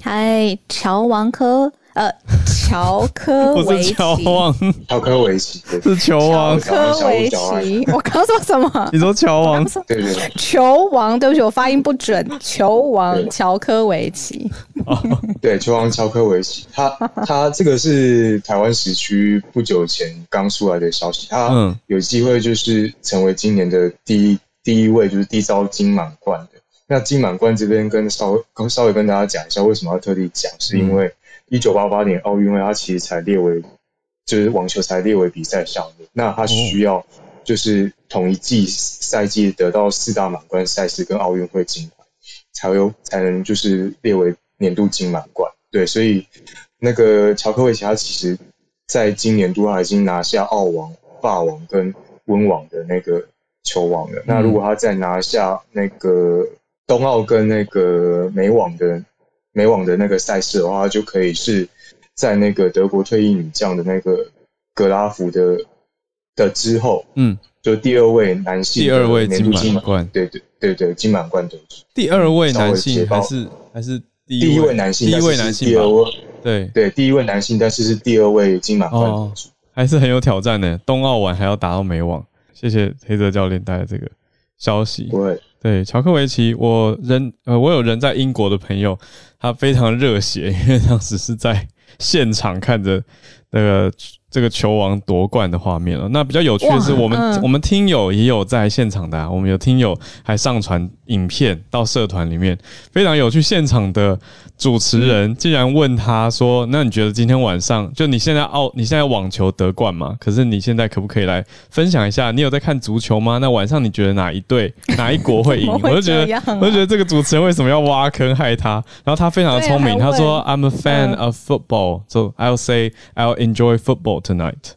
嗨，乔王科。呃，乔科维奇，乔王，乔科维奇是球王，乔科维奇。我刚说什么？你说球王？对对，球王，对不起，我发音不准。球王乔科维奇，对，球王乔科维奇，他他这个是台湾时区不久前刚出来的消息，他有机会就是成为今年的第一第一位就是缔造金满贯的。那金满贯这边跟稍微稍微跟大家讲一下，为什么要特地讲，是因为。一九八八年奥运会，它其实才列为，就是网球才列为比赛项目。那它需要就是同一季赛季得到四大满贯赛事跟奥运会金牌，才有才能就是列为年度金满贯。对，所以那个乔科维奇他其实在今年度他已经拿下澳网、法网跟温网的那个球王了。那如果他再拿下那个冬奥跟那个美网的。美网的那个赛事的话，就可以是在那个德国退役女将的那个格拉夫的的之后，嗯，就第二位男性第二位金满贯，对对对对金满贯得主。第二位男性还是还是第一位男性？第一位男性，第二位对对第一位男性，但是是第二位金满贯得主，还是很有挑战的。冬奥晚还要打到美网，谢谢黑泽教练带来这个消息。对对，乔克维奇，我人呃，我有人在英国的朋友。他非常热血，因为当时是在现场看着那个这个球王夺冠的画面了。那比较有趣的是，我们、嗯、我们听友也有在现场的、啊，我们有听友还上传影片到社团里面，非常有趣。现场的主持人竟然问他说：“那你觉得今天晚上就你现在奥你现在网球得冠吗？可是你现在可不可以来分享一下？你有在看足球吗？那晚上你觉得哪一队 哪一国会赢？”我就觉得，我就觉得这个主持人为什么要挖坑害他？然后他非常的聪明，他说：“I'm a fan of football, so I'll say I'll enjoy football tonight。”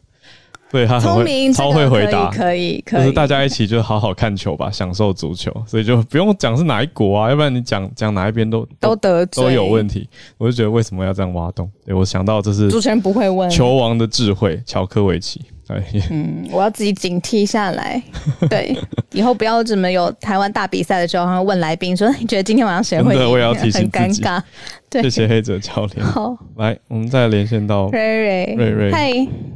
对，他很会，超会回答，可以，可以，就是大家一起就好好看球吧，享受足球，所以就不用讲是哪一国啊，要不然你讲讲哪一边都都得罪，都有问题。我就觉得为什么要这样挖洞？对，我想到这是主持人不会问球王的智慧，乔科维奇。嗯，我要自己警惕下来。对，以后不要怎么有台湾大比赛的时候，然后问来宾说：“你觉得今天晚上谁会赢？”对，我也要提醒自己。很尴尬。对，谢谢黑泽教练。好，来，我们再连线到瑞瑞。瑞瑞，嗨。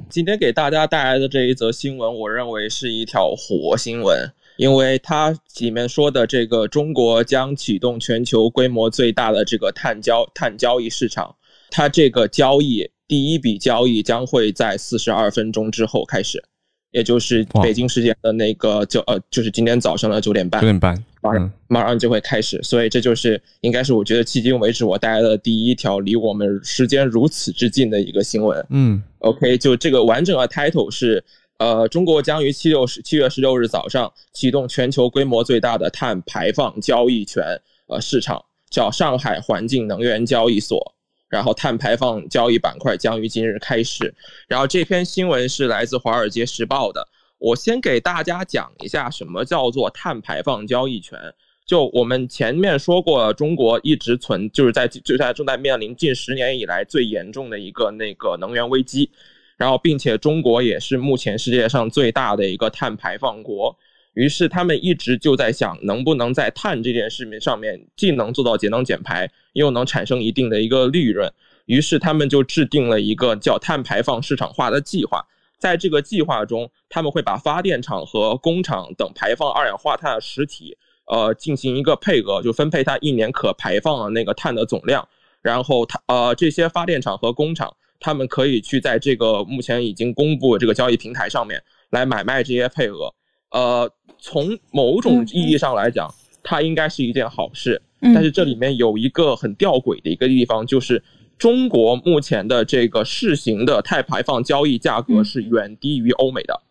今天给大家带来的这一则新闻，我认为是一条活新闻，因为它里面说的这个中国将启动全球规模最大的这个碳交碳交易市场，它这个交易。第一笔交易将会在四十二分钟之后开始，也就是北京时间的那个九呃，就是今天早上的九点半，九点半，马上马上就会开始。所以这就是应该是我觉得迄今为止我带来的第一条离我们时间如此之近的一个新闻。嗯，OK，就这个完整的 title 是呃，中国将于七六十七月十六日早上启动全球规模最大的碳排放交易权呃市场，叫上海环境能源交易所。然后碳排放交易板块将于今日开始。然后这篇新闻是来自《华尔街时报》的。我先给大家讲一下什么叫做碳排放交易权。就我们前面说过，中国一直存就是在就在正在面临近十年以来最严重的一个那个能源危机。然后，并且中国也是目前世界上最大的一个碳排放国。于是他们一直就在想，能不能在碳这件事情上面，既能做到节能减排，又能产生一定的一个利润。于是他们就制定了一个叫碳排放市场化的计划。在这个计划中，他们会把发电厂和工厂等排放二氧化碳的实体，呃进行一个配额，就分配它一年可排放的那个碳的总量，然后它呃这些发电厂和工厂，他们可以去在这个目前已经公布这个交易平台上面来买卖这些配额。呃，从某种意义上来讲，它应该是一件好事。但是这里面有一个很吊诡的一个地方，就是中国目前的这个试行的碳排放交易价格是远低于欧美的。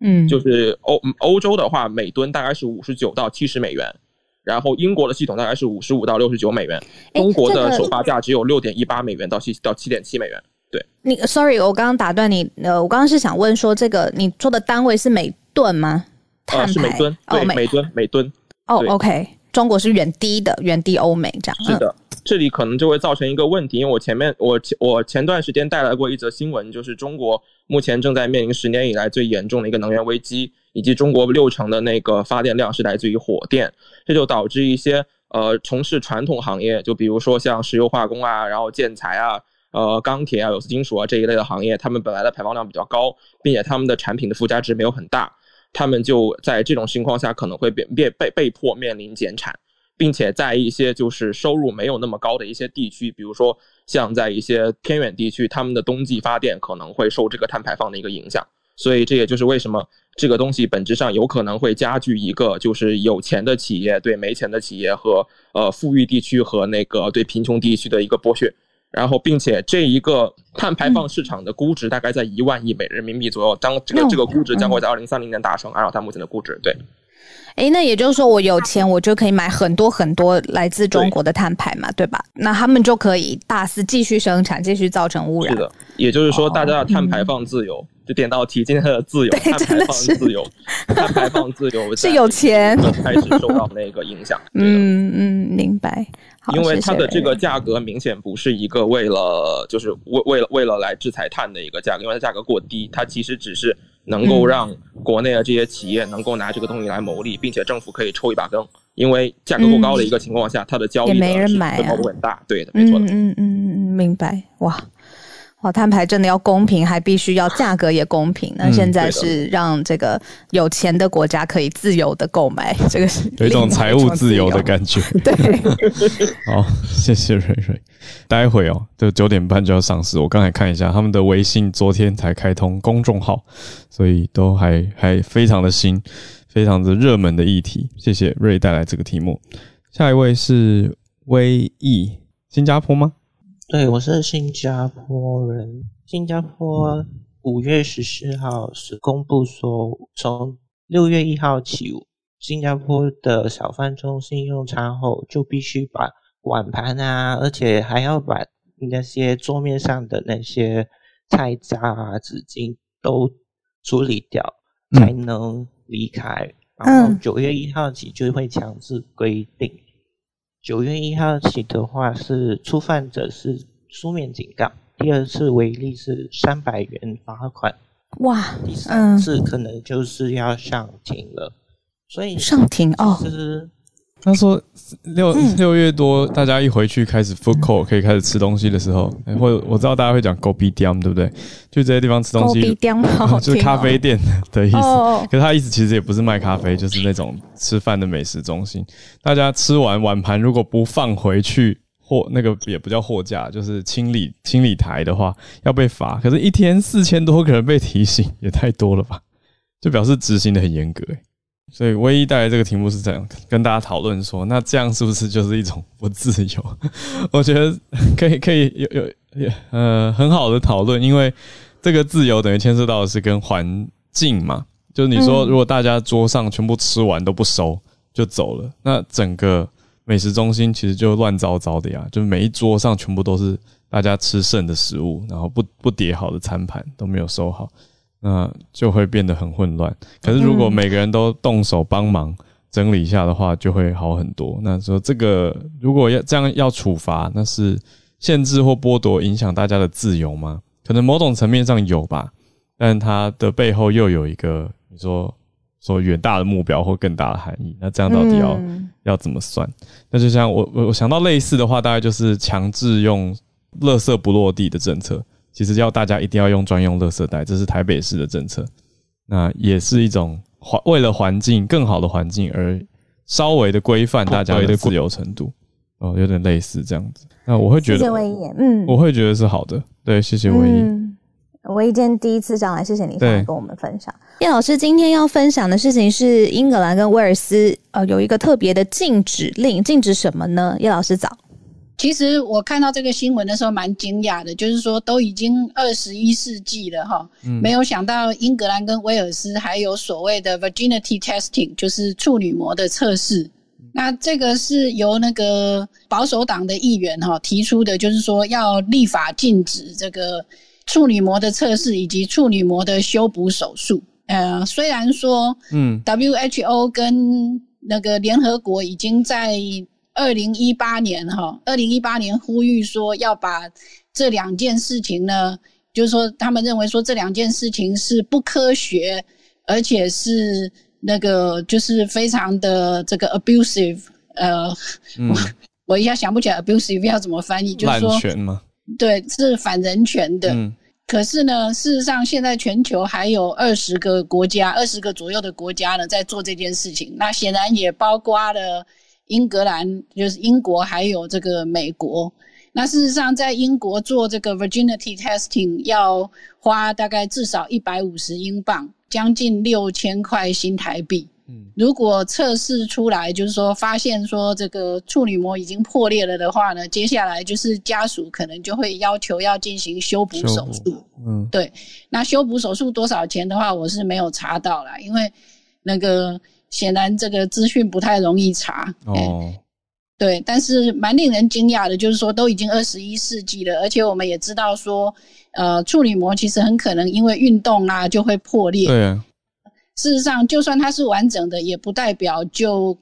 嗯，就是欧欧洲的话，每吨大概是五十九到七十美元，然后英国的系统大概是五十五到六十九美元，中国的首发价只有六点一八美元到七到七点七美元。对，你 Sorry，我刚刚打断你，呃，我刚刚是想问说，这个你做的单位是每吨吗？呃，是每吨，对，每吨每吨。哦，OK。中国是远低的，远低欧美这样。是的，这里可能就会造成一个问题，因为我前面我前我前段时间带来过一则新闻，就是中国目前正在面临十年以来最严重的一个能源危机，以及中国六成的那个发电量是来自于火电，这就导致一些呃从事传统行业，就比如说像石油化工啊，然后建材啊，呃钢铁啊、有色金属啊这一类的行业，他们本来的排放量比较高，并且他们的产品的附加值没有很大。他们就在这种情况下可能会被被被被迫面临减产，并且在一些就是收入没有那么高的一些地区，比如说像在一些偏远地区，他们的冬季发电可能会受这个碳排放的一个影响。所以这也就是为什么这个东西本质上有可能会加剧一个就是有钱的企业对没钱的企业和呃富裕地区和那个对贫穷地区的一个剥削。然后，并且这一个碳排放市场的估值大概在一万亿美人民币左右，当这个这个估值将会在二零三零年达成，按照它目前的估值，对。哎，那也就是说，我有钱，我就可以买很多很多来自中国的碳排嘛，对，对吧？那他们就可以大肆继续生产，继续造成污染。是的，也就是说，大家的碳排放自由。就点到题，今天的自由，碳排放自由，碳排放自由是有钱开始受到那个影响。嗯嗯，明白。因为它的这个价格明显不是一个为了就是为为了为了来制裁碳的一个价格，因为它价格过低，它其实只是能够让国内的这些企业能够拿这个东西来牟利，并且政府可以抽一把羹。因为价格过高的一个情况下，它的交易也没人买啊，很大。对的，没错。的嗯嗯嗯，明白。哇。哦，碳排真的要公平，还必须要价格也公平。那现在是让这个有钱的国家可以自由的购买，这个是 有一种财务自由的感觉。对，好，谢谢瑞瑞。待会哦，就九点半就要上市。我刚才看一下他们的微信，昨天才开通公众号，所以都还还非常的新，非常的热门的议题。谢谢瑞带来这个题目。下一位是威毅，新加坡吗？对，我是新加坡人。新加坡五月十四号是公布说，从六月一号起，新加坡的小贩中心用餐后就必须把碗盘啊，而且还要把那些桌面上的那些菜渣啊、纸巾都处理掉，才能离开。嗯、然后九月一号起就会强制规定。九月一号起的话，是初犯者是书面警告，第二次违例是三百元罚款。哇，第三次可能就是要上庭了。嗯、所以上庭哦。他说六六月多，大家一回去开始 food court 可以开始吃东西的时候，嗯、或者我知道大家会讲 kopitiam 对不对？就这些地方吃东西，嗯、就是咖啡店的意思。哦、可是他意思其实也不是卖咖啡，就是那种吃饭的美食中心。大家吃完碗盘如果不放回去货，那个也不叫货架，就是清理清理台的话，要被罚。可是，一天四千多个人被提醒，也太多了吧？就表示执行的很严格，所以，唯一带来这个题目是这样跟大家讨论说，那这样是不是就是一种不自由？我觉得可以，可以有有呃很好的讨论，因为这个自由等于牵涉到的是跟环境嘛。就是你说，如果大家桌上全部吃完都不收就走了，那整个美食中心其实就乱糟糟的呀。就是每一桌上全部都是大家吃剩的食物，然后不不叠好的餐盘都没有收好。那就会变得很混乱。可是如果每个人都动手帮忙整理一下的话，就会好很多。那说这个如果要这样要处罚，那是限制或剥夺影响大家的自由吗？可能某种层面上有吧，但它的背后又有一个你说说远大的目标或更大的含义。那这样到底要要怎么算？那就像我我想到类似的话，大概就是强制用垃圾不落地的政策。其实要大家一定要用专用垃圾袋，这是台北市的政策。那也是一种环为了环境更好的环境而稍微的规范大家的自由程度。哦，有点类似这样子。那我会觉得，谢谢威严，嗯，我会觉得是好的。对，谢谢威严。嗯，威严第一次上来，谢谢你上来跟我们分享。叶老师今天要分享的事情是英格兰跟威尔斯，呃，有一个特别的禁止令，禁止什么呢？叶老师早。其实我看到这个新闻的时候蛮惊讶的，就是说都已经二十一世纪了哈，没有想到英格兰跟威尔斯还有所谓的 virginity testing，就是处女膜的测试。那这个是由那个保守党的议员哈提出的，就是说要立法禁止这个处女膜的测试以及处女膜的修补手术。呃，虽然说嗯，WHO 跟那个联合国已经在二零一八年哈，二零一八年呼吁说要把这两件事情呢，就是说他们认为说这两件事情是不科学，而且是那个就是非常的这个 abusive，呃，嗯、我 我一下想不起来 abusive 要怎么翻译，就是说？对，是反人权的。嗯、可是呢，事实上现在全球还有二十个国家，二十个左右的国家呢在做这件事情，那显然也包括了。英格兰就是英国，还有这个美国。那事实上，在英国做这个 virginity testing 要花大概至少一百五十英镑，将近六千块新台币。嗯，如果测试出来，就是说发现说这个处女膜已经破裂了的话呢，接下来就是家属可能就会要求要进行修补手术。嗯，对。那修补手术多少钱的话，我是没有查到啦，因为那个。显然这个资讯不太容易查哦、欸，对，但是蛮令人惊讶的，就是说都已经二十一世纪了，而且我们也知道说，呃，处女膜其实很可能因为运动啊就会破裂。对啊，事实上，就算它是完整的，也不代表就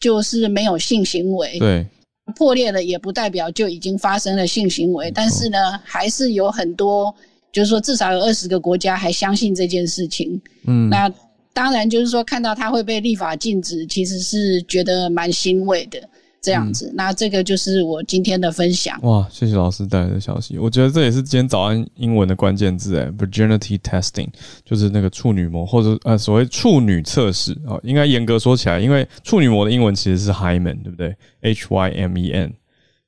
就是没有性行为。对，破裂了也不代表就已经发生了性行为。但是呢，还是有很多，就是说至少有二十个国家还相信这件事情。嗯，那。当然，就是说看到它会被立法禁止，其实是觉得蛮欣慰的这样子。嗯、那这个就是我今天的分享。哇，谢谢老师带来的消息。我觉得这也是今天早安英文的关键字哎，virginity testing，就是那个处女膜或者呃所谓处女测试啊。应该严格说起来，因为处女膜的英文其实是 hymen，对不对？H Y M E N。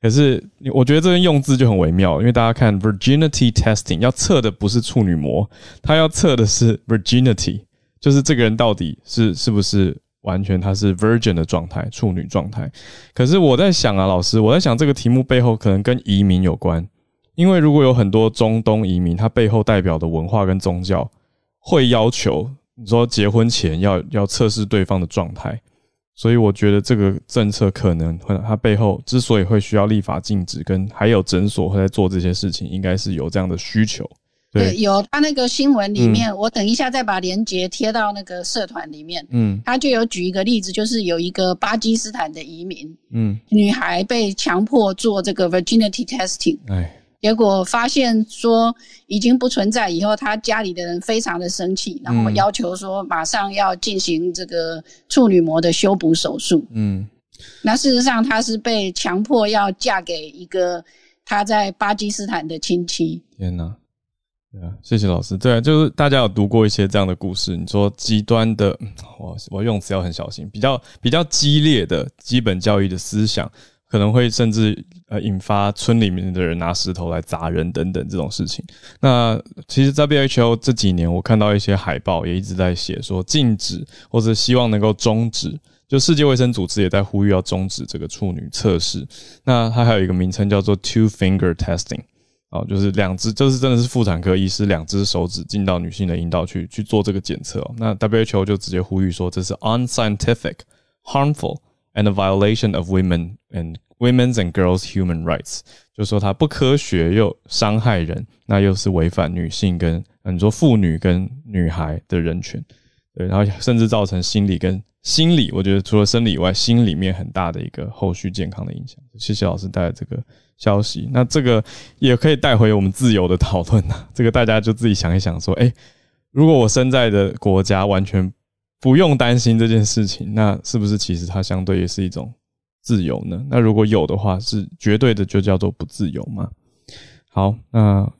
可是我觉得这边用字就很微妙，因为大家看 virginity testing 要测的不是处女膜，它要测的是 virginity。就是这个人到底是是不是完全他是 virgin 的状态，处女状态？可是我在想啊，老师，我在想这个题目背后可能跟移民有关，因为如果有很多中东移民，他背后代表的文化跟宗教会要求你说结婚前要要测试对方的状态，所以我觉得这个政策可能会它背后之所以会需要立法禁止，跟还有诊所会在做这些事情，应该是有这样的需求。对，有他那个新闻里面，嗯、我等一下再把链接贴到那个社团里面。嗯，他就有举一个例子，就是有一个巴基斯坦的移民，嗯，女孩被强迫做这个 virginity testing，哎，结果发现说已经不存在以后，他家里的人非常的生气，然后要求说马上要进行这个处女膜的修补手术。嗯，那事实上她是被强迫要嫁给一个她在巴基斯坦的亲戚。天哪！对啊，谢谢老师。对啊，就是大家有读过一些这样的故事。你说极端的，我我用词要很小心，比较比较激烈的基本教育的思想，可能会甚至呃引发村里面的人拿石头来砸人等等这种事情。那其实 WHO 这几年，我看到一些海报也一直在写说禁止或者希望能够终止，就世界卫生组织也在呼吁要终止这个处女测试。那它还有一个名称叫做 Two Finger Testing。哦，就是两只，就是真的是妇产科医师两只手指进到女性的阴道去去做这个检测。那 WHO 就直接呼吁说，这是 unscientific, harmful, and violation of women and women's and girls' human rights，就说它不科学又伤害人，那又是违反女性跟你说妇女跟女孩的人权，对，然后甚至造成心理跟心理，我觉得除了生理以外，心里面很大的一个后续健康的影响。谢谢老师带来这个。消息，那这个也可以带回我们自由的讨论呐。这个大家就自己想一想，说，诶，如果我身在的国家完全不用担心这件事情，那是不是其实它相对也是一种自由呢？那如果有的话，是绝对的就叫做不自由吗？好，那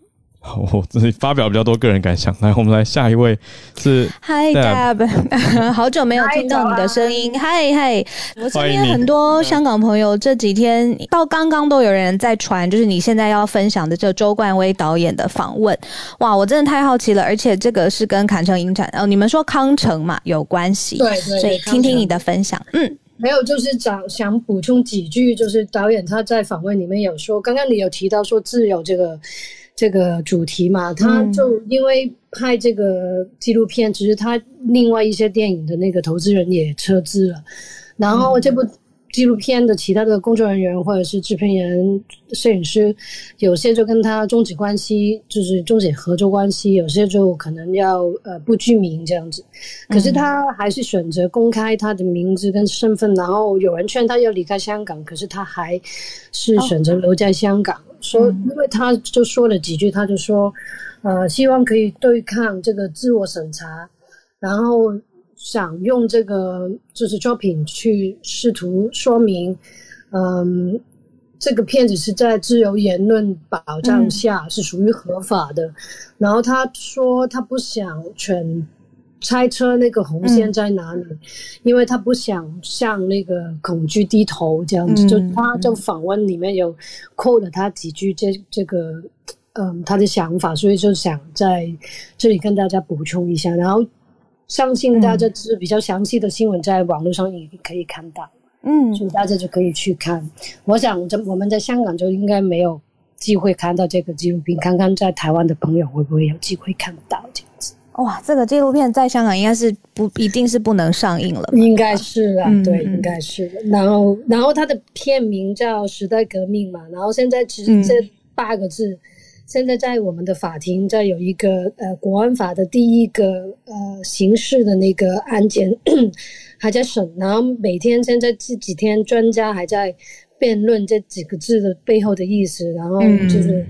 我自己发表比较多个人感想，来，我们来下一位是 Hi Gab，好久没有听到你的声音，Hi Hi，我身边很多香港朋友这几天到刚刚都有人在传，就是你现在要分享的这周冠威导演的访问，哇，我真的太好奇了，而且这个是跟坎城影展哦，你们说康城嘛有关系，对，对，所以听听你的分享，嗯，没有，就是想想补充几句，就是导演他在访问里面有说，刚刚你有提到说自由这个。这个主题嘛，他就因为拍这个纪录片，其实他另外一些电影的那个投资人也撤资了，然后这部纪录片的其他的工作人员或者是制片人、摄影师，有些就跟他终止关系，就是终止合作关系，有些就可能要呃不具名这样子，可是他还是选择公开他的名字跟身份，然后有人劝他要离开香港，可是他还是选择留在香港。说，因为他就说了几句，他就说，呃，希望可以对抗这个自我审查，然后想用这个就是作品去试图说明，嗯，这个片子是在自由言论保障下是属于合法的，嗯、然后他说他不想全。猜测那个红线在哪里，嗯、因为他不想向那个恐惧低头，这样子。嗯、就他就访问里面有 quote 了他几句这这个嗯他的想法，所以就想在这里跟大家补充一下。然后相信大家是比较详细的新闻在网络上也可以看到，嗯，所以大家就可以去看。我想在我们在香港就应该没有机会看到这个纪录片，看看在台湾的朋友会不会有机会看到这样子。哇，这个纪录片在香港应该是不一定是不能上映了，应该是啊，嗯、对，应该是。然后，然后它的片名叫《时代革命》嘛，然后现在其实这八个字，嗯、现在在我们的法庭在有一个呃国安法的第一个呃刑事的那个案件 还在审，然后每天现在这几天专家还在。辩论这几个字的背后的意思，然后就是，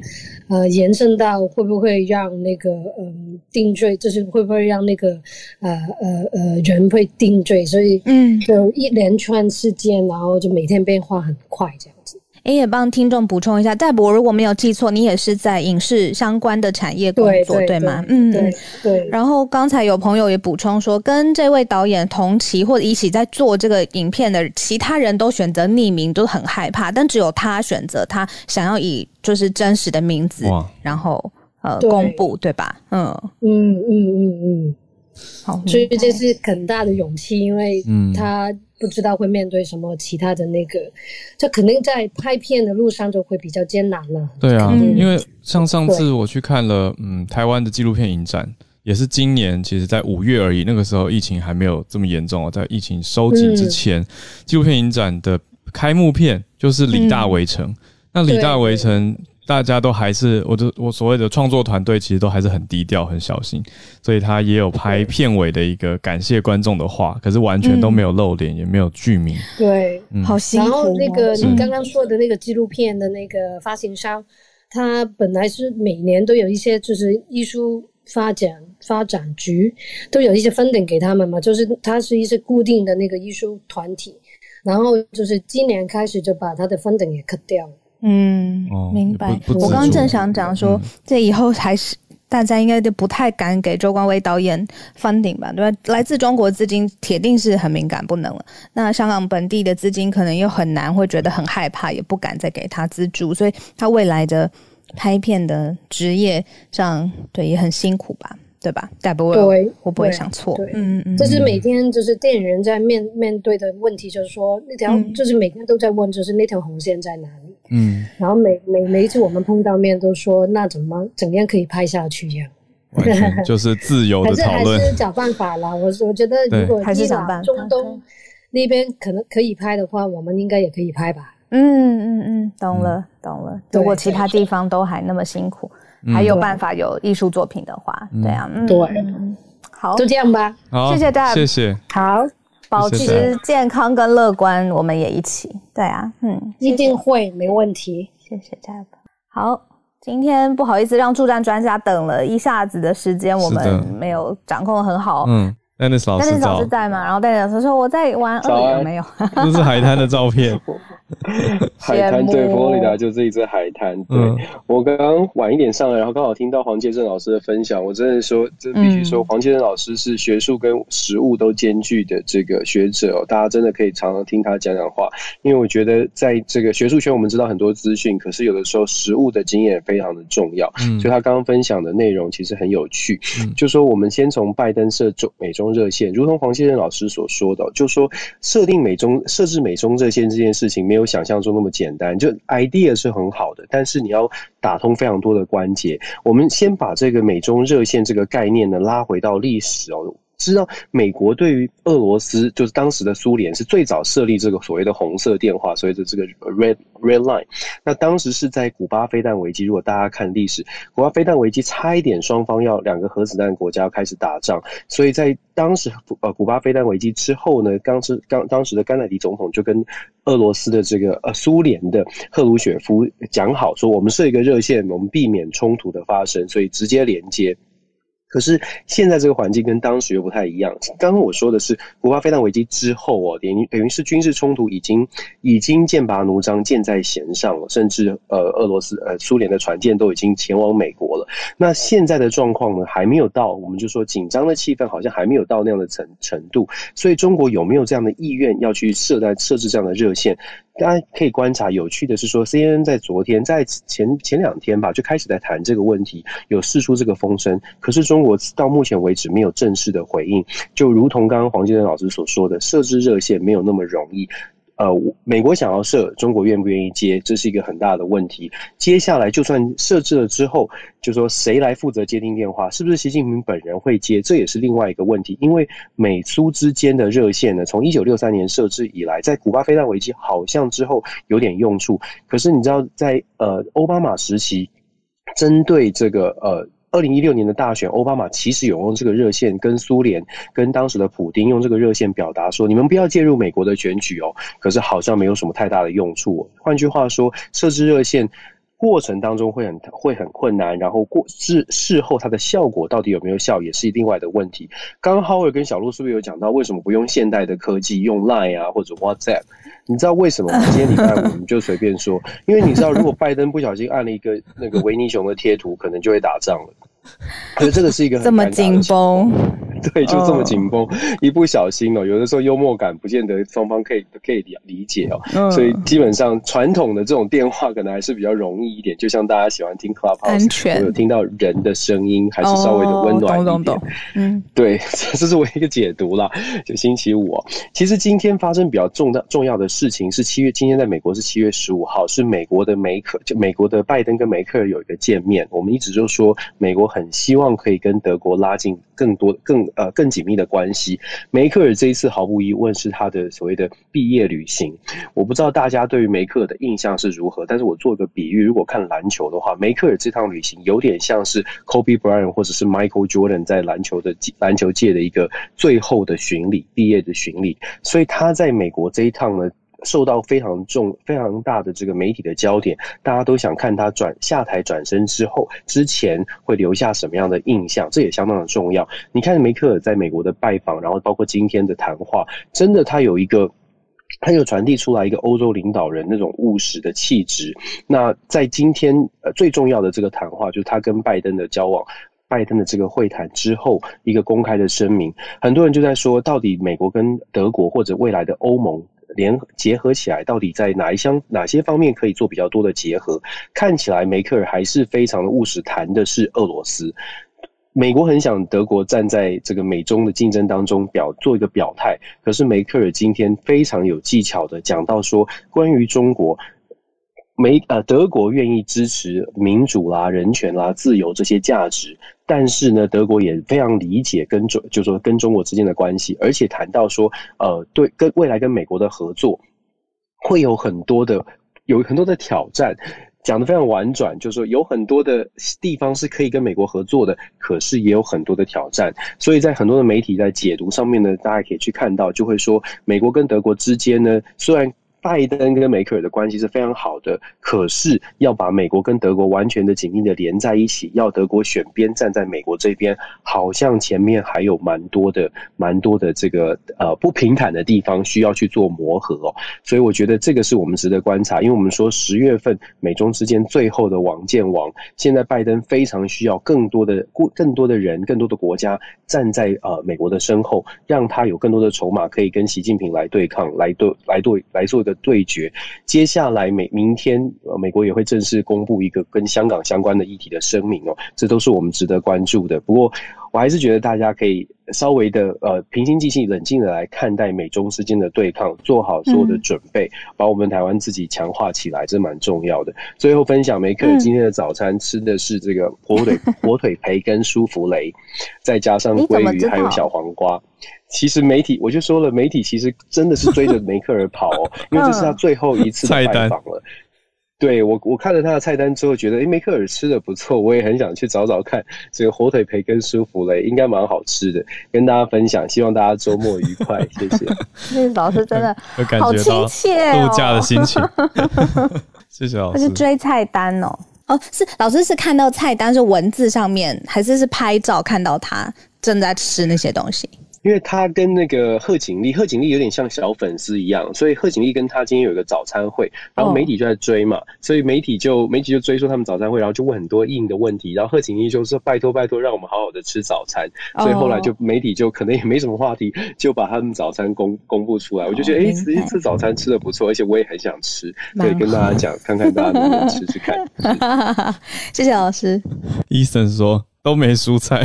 嗯、呃，延伸到会不会让那个嗯、呃、定罪，就是会不会让那个呃呃呃人会定罪，所以嗯，就一连串事件，然后就每天变化很快这样子。哎，也帮听众补充一下，戴博，如果没有记错，你也是在影视相关的产业工作，对，吗？嗯，对。对。然后刚才有朋友也补充说，跟这位导演同期或者一起在做这个影片的其他人都选择匿名，都很害怕，但只有他选择他想要以就是真实的名字，然后呃公布，对吧？嗯嗯嗯嗯嗯。好，所以这是很大的勇气，因为他。不知道会面对什么其他的那个，这肯定在拍片的路上就会比较艰难了。对啊，因为像上次我去看了，嗯，台湾的纪录片影展，也是今年，其实在五月而已，那个时候疫情还没有这么严重哦，在疫情收紧之前，纪录片影展的开幕片就是《李大围城》，那《李大围城》。大家都还是我的我所谓的创作团队，其实都还是很低调、很小心，所以他也有拍片尾的一个感谢观众的话，可是完全都没有露脸，嗯、也没有剧名。对，嗯、好辛苦。然后那个你刚刚说的那个纪录片的那个发行商，嗯、他本来是每年都有一些就是艺术发展发展局都有一些 funding 给他们嘛，就是他是一些固定的那个艺术团体，然后就是今年开始就把他的 funding 也 cut 掉了。嗯，明白。我刚刚正想讲说，这以后还是大家应该都不太敢给周光威导演 funding 吧？对吧？来自中国资金铁定是很敏感，不能了。那香港本地的资金可能又很难，会觉得很害怕，也不敢再给他资助，所以他未来的拍片的职业上，对，也很辛苦吧。对吧？但不会对会不会想错？嗯嗯，这是每天就是电影人在面面对的问题，就是说那条、嗯、就是每天都在问，就是那条红线在哪里？嗯，然后每每每一次我们碰到面都说，那怎么怎样可以拍下去？这样完全就是自由的讨论，还是还是找办法啦。我我觉得如果伊朗、中东那边可能可以拍的话，我们应该也可以拍吧？嗯嗯嗯，懂了懂了。如果其他地方都还那么辛苦。还有办法有艺术作品的话，对啊，对，好，就这样吧。谢谢大家，谢谢。好，保持健康跟乐观，我们也一起。对啊，嗯，一定会没问题。谢谢大家。好，今天不好意思让驻站专家等了一下子的时间，我们没有掌控得很好。嗯，Dennis 老师，Dennis 老师在吗？然后 Dennis 老师说我在玩没有，这是海滩的照片。海滩对，佛罗里达就这一只海滩。对、嗯、我刚刚晚一点上来，然后刚好听到黄杰正老师的分享，我真的说，这必须说，黄杰正老师是学术跟实务都兼具的这个学者哦。大家真的可以常常听他讲讲话，因为我觉得在这个学术圈，我们知道很多资讯，可是有的时候实务的经验非常的重要。嗯，所以他刚刚分享的内容其实很有趣。嗯，就说我们先从拜登设中美中热线，如同黄杰正老师所说的，就说设定美中设置美中热线这件事情没有想象中那么简单，就 idea 是很好的，但是你要打通非常多的关节。我们先把这个美中热线这个概念呢拉回到历史哦。知道美国对于俄罗斯，就是当时的苏联，是最早设立这个所谓的红色电话，所谓的这个 red red line。那当时是在古巴飞弹危机，如果大家看历史，古巴飞弹危机差一点双方要两个核子弹国家要开始打仗，所以在当时呃古巴飞弹危机之后呢，当时当当时的甘乃迪总统就跟俄罗斯的这个呃苏联的赫鲁雪夫讲好，说我们设一个热线，我们避免冲突的发生，所以直接连接。可是现在这个环境跟当时又不太一样。刚刚我说的是古巴飞弹危机之后哦，等于等于是军事冲突已经已经剑拔弩张，箭在弦上了，甚至呃俄罗斯呃苏联的船舰都已经前往美国了。那现在的状况呢，还没有到，我们就说紧张的气氛好像还没有到那样的程程度。所以中国有没有这样的意愿要去设在设置这样的热线？大家可以观察，有趣的是说，CNN 在昨天在前前两天吧，就开始在谈这个问题，有试出这个风声。可是中国到目前为止没有正式的回应，就如同刚刚黄建仁老师所说的，设置热线没有那么容易。呃，美国想要设，中国愿不愿意接，这是一个很大的问题。接下来，就算设置了之后，就说谁来负责接听电话，是不是习近平本人会接，这也是另外一个问题。因为美苏之间的热线呢，从一九六三年设置以来，在古巴飞弹危机好像之后有点用处，可是你知道，在呃奥巴马时期，针对这个呃。二零一六年的大选，奥巴马其实有用这个热线跟苏联、跟当时的普丁用这个热线表达说：“你们不要介入美国的选举哦。”可是好像没有什么太大的用处。换句话说，设置热线过程当中会很会很困难，然后过事事后它的效果到底有没有效，也是另外的问题。刚刚 Howard 跟小鹿是不是有讲到为什么不用现代的科技，用 Line 啊或者 WhatsApp？你知道为什么？今天礼拜五，我们就随便说，因为你知道，如果拜登不小心按了一个那个维尼熊的贴图，可能就会打仗了。所以这个是一个很这么紧绷，对，就这么紧绷，一不小心哦，有的时候幽默感不见得双方可以可以理理解哦，所以基本上传统的这种电话可能还是比较容易一点，就像大家喜欢听 Clubhouse，安全，有听到人的声音，还是稍微的温暖一点。嗯，对，这是我一个解读啦。就星期五哦，其实今天发生比较重大重要的事情是七月，今天在美国是七月十五号，是美国的梅克，就美国的拜登跟梅克尔有一个见面。我们一直就说美国。很希望可以跟德国拉近更多、更呃更紧密的关系。梅克尔这一次毫无疑问是他的所谓的毕业旅行。我不知道大家对于梅克尔的印象是如何，但是我做个比喻，如果看篮球的话，梅克尔这趟旅行有点像是 Kobe Bryant 或者是 Michael Jordan 在篮球的篮球界的一个最后的巡礼、毕业的巡礼。所以他在美国这一趟呢，受到非常重、非常大的这个媒体的焦点，大家都想看他转下台转身之后，之前会留下什么样的印象，这也相当的重要。你看梅克尔在美国的拜访，然后包括今天的谈话，真的他有一个，他又传递出来一个欧洲领导人那种务实的气质。那在今天呃最重要的这个谈话，就是他跟拜登的交往，拜登的这个会谈之后一个公开的声明，很多人就在说，到底美国跟德国或者未来的欧盟。联结合起来，到底在哪一项哪些方面可以做比较多的结合？看起来梅克尔还是非常的务实，谈的是俄罗斯。美国很想德国站在这个美中的竞争当中表做一个表态，可是梅克尔今天非常有技巧的讲到说，关于中国。美呃，德国愿意支持民主啦、人权啦、自由这些价值，但是呢，德国也非常理解跟中，就是说跟中国之间的关系，而且谈到说，呃，对，跟未来跟美国的合作会有很多的有很多的挑战，讲得非常婉转，就是说有很多的地方是可以跟美国合作的，可是也有很多的挑战，所以在很多的媒体在解读上面呢，大家可以去看到，就会说美国跟德国之间呢，虽然。拜登跟梅克尔的关系是非常好的，可是要把美国跟德国完全的紧密的连在一起，要德国选边站在美国这边，好像前面还有蛮多的、蛮多的这个呃不平坦的地方需要去做磨合哦。所以我觉得这个是我们值得观察，因为我们说十月份美中之间最后的王见王，现在拜登非常需要更多的、更多的人、更多的国家站在呃美国的身后，让他有更多的筹码可以跟习近平来对抗、来对、来对、来做一个。对决，接下来美明天，呃，美国也会正式公布一个跟香港相关的议题的声明哦，这都是我们值得关注的。不过，我还是觉得大家可以稍微的呃平心静气、冷静的来看待美中之间的对抗，做好所有的准备，把我们台湾自己强化起来，这蛮重要的。最后分享，梅克今天的早餐吃的是这个火腿 火腿培根舒芙蕾，再加上鲑鱼还有小黄瓜。其实媒体我就说了，媒体其实真的是追着梅克尔跑哦，因为这是他最后一次的拜访了。对，我我看了他的菜单之后，觉得诶梅克尔吃的不错，我也很想去找找看这个火腿培根舒芙蕾，应该蛮好吃的，跟大家分享。希望大家周末愉快，谢谢。那老师真的 好亲切哦，度假的心情。谢谢老师。他是追菜单哦，哦，是老师是看到菜单是文字上面，还是是拍照看到他正在吃那些东西？因为他跟那个贺锦丽，贺锦丽有点像小粉丝一样，所以贺锦丽跟他今天有一个早餐会，然后媒体就在追嘛，所以媒体就媒体就追说他们早餐会，然后就问很多硬的问题，然后贺锦丽就说拜托拜托，让我们好好的吃早餐，所以后来就媒体就可能也没什么话题，就把他们早餐公公布出来，我就觉得哎，吃吃早餐吃的不错，而且我也很想吃，所以跟大家讲，看看大家能不能吃吃看。谢谢老师。医生说。都没蔬菜，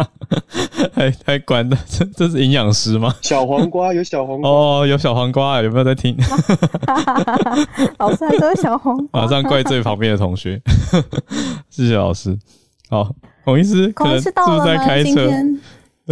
还还管的，这这是营养师吗？小黄瓜有小黄瓜哦，有小黄瓜，有没有在听？老师还说小黄瓜，马上怪罪旁边的同学。谢谢老师。好，孔医师，孔医师到了吗？今天。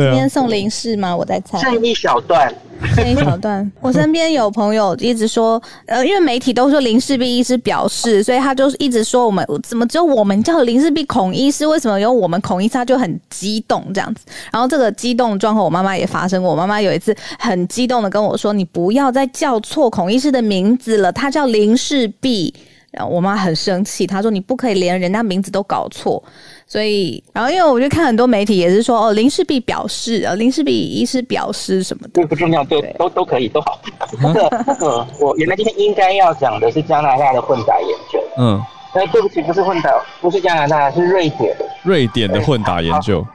今天送零食吗？我在猜。剩一小段，剩一小段。我身边有朋友一直说，呃，因为媒体都说林氏璧医师表示，所以他就一直说我们怎么只有我们叫林氏璧孔医师？为什么有我们孔医师？他就很激动这样子。然后这个激动状况，我妈妈也发生过。我妈妈有一次很激动的跟我说：“你不要再叫错孔医师的名字了，他叫林氏璧。”然后我妈很生气，她说：“你不可以连人家名字都搞错。”所以，然后因为我就看很多媒体也是说，哦，林氏璧表示，呃，林氏璧医师表示什么的，这不重要，对。都都可以，都好。那个那个，我原来今天应该要讲的是加拿大的混打研究，嗯，哎，对不起，不是混打，不是加拿大，是瑞典，瑞典的混打研究。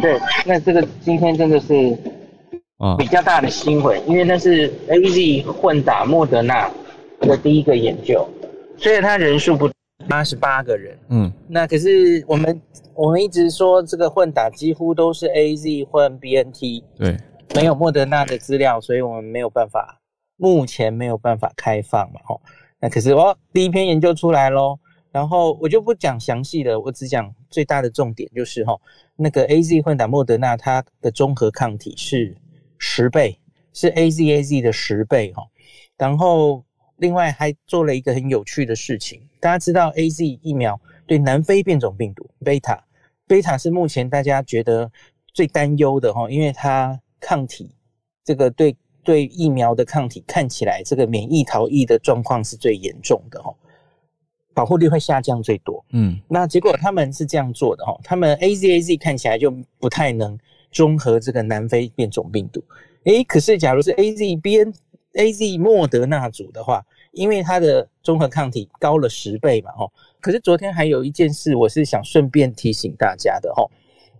对，那这个今天真的是啊。比较大的新闻，因为那是 AZ 混打莫德纳的第一个研究，所以它人数不。八十八个人，嗯，那可是我们我们一直说这个混打几乎都是 AZ 混 BNT，对，没有莫德纳的资料，所以我们没有办法，目前没有办法开放嘛，吼。那可是哦，第一篇研究出来咯，然后我就不讲详细的，我只讲最大的重点，就是吼，那个 AZ 混打莫德纳它的综合抗体是十倍，是 AZAZ 的十倍，吼，然后。另外还做了一个很有趣的事情，大家知道 AZ 疫苗对南非变种病毒贝塔，贝塔是目前大家觉得最担忧的哈，因为它抗体这个对对疫苗的抗体看起来这个免疫逃逸的状况是最严重的哈，保护率会下降最多。嗯，那结果他们是这样做的哈，他们 AZAZ 看起来就不太能中和这个南非变种病毒，诶，可是假如是 AZBN。A Z 莫德纳组的话，因为它的综合抗体高了十倍嘛，吼。可是昨天还有一件事，我是想顺便提醒大家的，吼，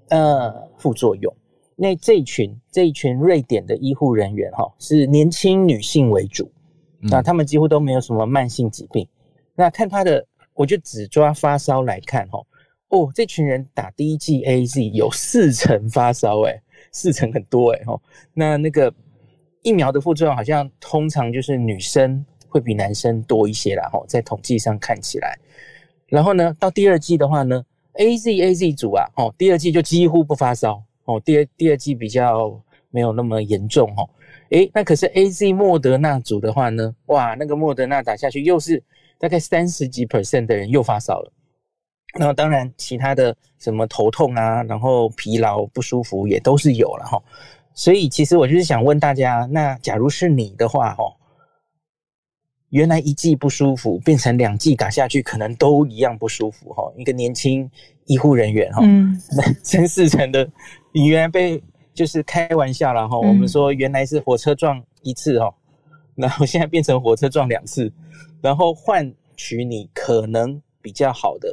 呃，副作用。那这一群这一群瑞典的医护人员，哈，是年轻女性为主，那他们几乎都没有什么慢性疾病。那看他的，我就只抓发烧来看，哈，哦，这群人打第一剂 A Z 有四成发烧，诶，四成很多，诶，吼。那那个。疫苗的副作用好像通常就是女生会比男生多一些啦，吼，在统计上看起来。然后呢，到第二季的话呢，AZ AZ 组啊，哦，第二季就几乎不发烧，哦，第二第二季比较没有那么严重，哦。诶，那可是 AZ 莫德纳组的话呢，哇，那个莫德纳打下去又是大概三十几 percent 的人又发烧了。那当然其他的什么头痛啊，然后疲劳不舒服也都是有了，吼。所以，其实我就是想问大家，那假如是你的话，哦，原来一剂不舒服，变成两剂打下去，可能都一样不舒服哈。一个年轻医护人员哈，嗯，三四成的，你原来被就是开玩笑了哈。我们说原来是火车撞一次哈，然后现在变成火车撞两次，然后换取你可能比较好的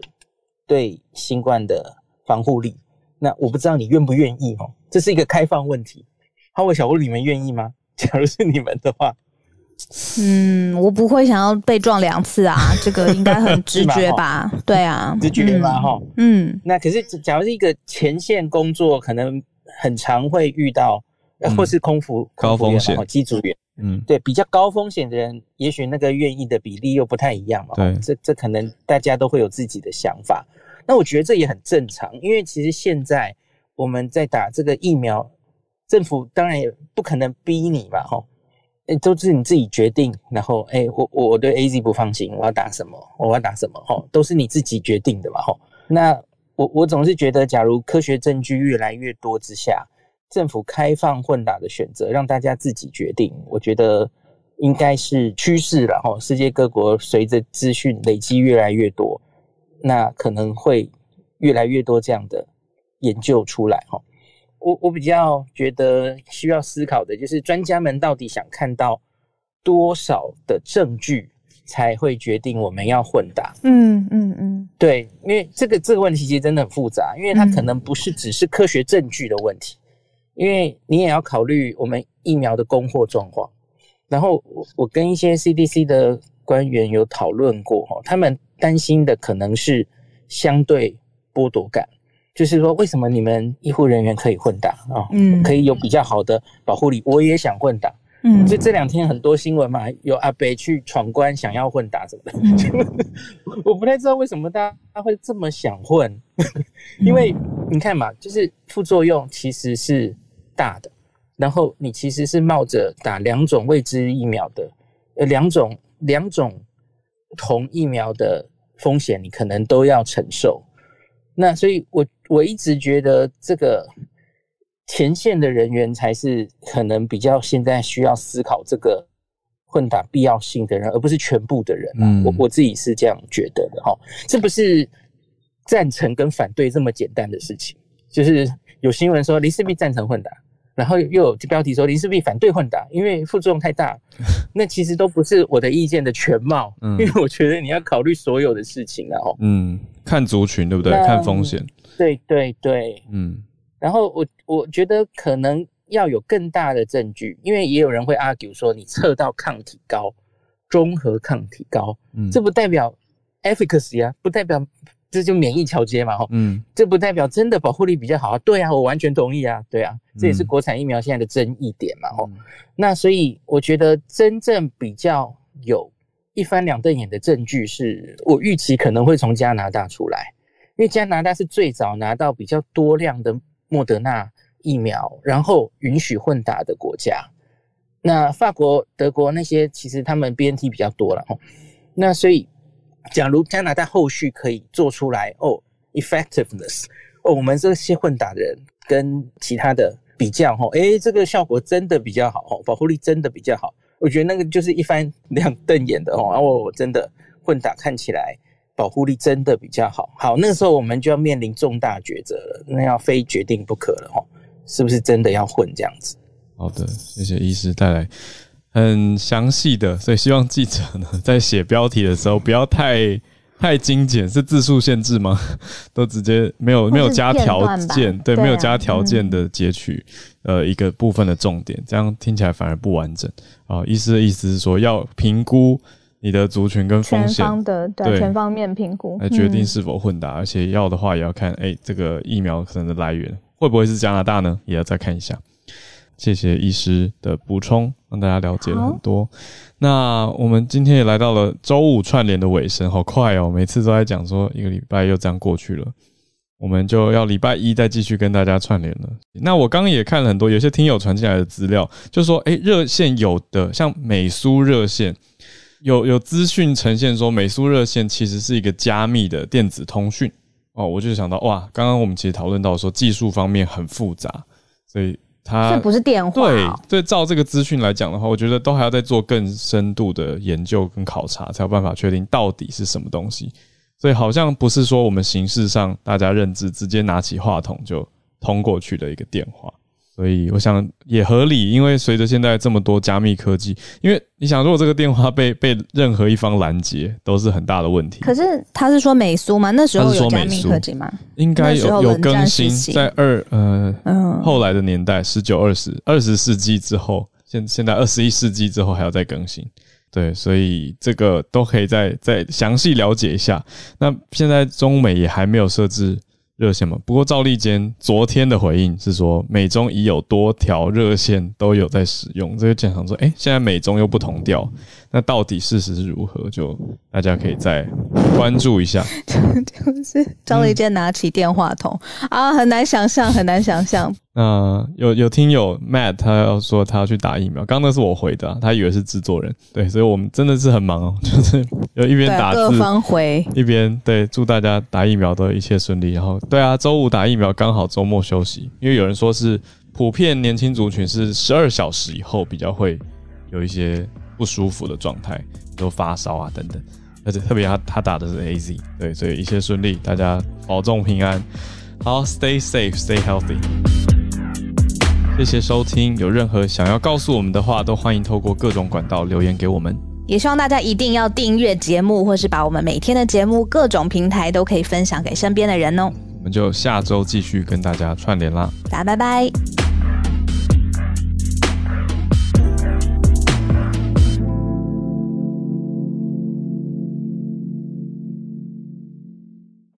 对新冠的防护力。那我不知道你愿不愿意哈，这是一个开放问题。哈维小屋，你们愿意吗？假如是你们的话。嗯，我不会想要被撞两次啊，这个应该很直觉吧？对啊，直觉吧，哈。嗯，那可是假如是一个前线工作，可能很常会遇到，嗯、或是空服高风险机组员，嗯，对，比较高风险的人，也许那个愿意的比例又不太一样嘛。对，这这可能大家都会有自己的想法。那我觉得这也很正常，因为其实现在我们在打这个疫苗，政府当然也不可能逼你嘛，哈。诶，都是你自己决定，然后诶，我我对 AZ 不放心，我要打什么，我要打什么，吼，都是你自己决定的嘛，吼。那我我总是觉得，假如科学证据越来越多之下，政府开放混打的选择，让大家自己决定，我觉得应该是趋势了，吼。世界各国随着资讯累积越来越多，那可能会越来越多这样的研究出来，吼。我我比较觉得需要思考的就是专家们到底想看到多少的证据才会决定我们要混打？嗯嗯嗯，对，因为这个这个问题其实真的很复杂，因为它可能不是只是科学证据的问题，因为你也要考虑我们疫苗的供货状况。然后我我跟一些 CDC 的官员有讨论过哈，他们担心的可能是相对剥夺感。就是说，为什么你们医护人员可以混打啊？嗯，可以有比较好的保护力。我也想混打，嗯，就这两天很多新闻嘛，有阿北去闯关想要混打什么的，嗯、我不太知道为什么大家会这么想混，因为你看嘛，就是副作用其实是大的，然后你其实是冒着打两种未知疫苗的，呃，两种两种同疫苗的风险，你可能都要承受。那所以我，我我一直觉得这个前线的人员才是可能比较现在需要思考这个混打必要性的人，而不是全部的人。嗯，我我自己是这样觉得的哈。这不是赞成跟反对这么简单的事情。就是有新闻说林世璧赞成混打，然后又有标题说林氏璧反对混打，因为副作用太大。那其实都不是我的意见的全貌，嗯，因为我觉得你要考虑所有的事情，然后嗯。看族群对不对？看风险，对对对，嗯。然后我我觉得可能要有更大的证据，因为也有人会 argue 说，你测到抗体高，中和抗体高，嗯，这不代表 efficacy 啊，不代表这就免疫桥接嘛，哈，嗯，这不代表真的保护力比较好啊。对啊，我完全同意啊，对啊，这也是国产疫苗现在的争议点嘛，哈、嗯。那所以我觉得真正比较有。一翻两瞪眼的证据是我预期可能会从加拿大出来，因为加拿大是最早拿到比较多量的莫德纳疫苗，然后允许混打的国家。那法国、德国那些其实他们 BNT 比较多了哈。那所以，假如加拿大后续可以做出来哦，effectiveness，哦，我们这些混打的人跟其他的比较哈，诶，这个效果真的比较好哦，保护力真的比较好。我觉得那个就是一翻两瞪眼的哦，然后我真的混打看起来保护力真的比较好。好，那个时候我们就要面临重大抉择了，那要非决定不可了哈，是不是真的要混这样子？好的，谢谢医师带来很详细的，所以希望记者呢在写标题的时候不要太太精简，是字数限制吗？都直接没有没有加条件，对，没有加条件的截取。嗯呃，一个部分的重点，这样听起来反而不完整啊。医师的意思是说，要评估你的族群跟风险，的对，对全方面评估来决定是否混打，嗯、而且要的话也要看，哎、欸，这个疫苗可能的来源会不会是加拿大呢？也要再看一下。谢谢医师的补充，让大家了解了很多。那我们今天也来到了周五串联的尾声，好快哦，每次都在讲说一个礼拜又这样过去了。我们就要礼拜一再继续跟大家串联了。那我刚刚也看了很多，有些听友传进来的资料，就说，诶，热线有的像美苏热线，有有资讯呈现说，美苏热线其实是一个加密的电子通讯哦。我就想到，哇，刚刚我们其实讨论到说技术方面很复杂，所以他这不是电话、哦。对对，照这个资讯来讲的话，我觉得都还要再做更深度的研究跟考察，才有办法确定到底是什么东西。所以好像不是说我们形式上大家认知，直接拿起话筒就通过去的一个电话。所以我想也合理，因为随着现在这么多加密科技，因为你想，如果这个电话被被任何一方拦截，都是很大的问题。可是他是说美苏吗？那时候有加密科技吗？应该有有更新，在二呃、嗯、后来的年代，十九、二十、二十世纪之后，现现在二十一世纪之后还要再更新。对，所以这个都可以再再详细了解一下。那现在中美也还没有设置。热线嘛，不过赵立坚昨天的回应是说，美中已有多条热线都有在使用。这个讲想说，哎、现在美中又不同调，那到底事实是如何？就大家可以再关注一下。就是张立健拿起电话筒、嗯、啊，很难想象，很难想象。那、呃、有有听友 Matt 他要说他要去打疫苗，刚刚那是我回的、啊，他以为是制作人。对，所以我们真的是很忙哦，就是有一边打字，各方回一边对，祝大家打疫苗都一切顺利。然后对啊，周五打疫苗刚好周末休息，因为有人说是普遍年轻族群是十二小时以后比较会有一些不舒服的状态，比如发烧啊等等。而且特别他他打的是 AZ，对，所以一切顺利，大家保重平安，好，Stay safe，Stay healthy。谢谢收听，有任何想要告诉我们的话，都欢迎透过各种管道留言给我们。也希望大家一定要订阅节目，或是把我们每天的节目各种平台都可以分享给身边的人哦。我们就下周继续跟大家串联啦，大家拜拜。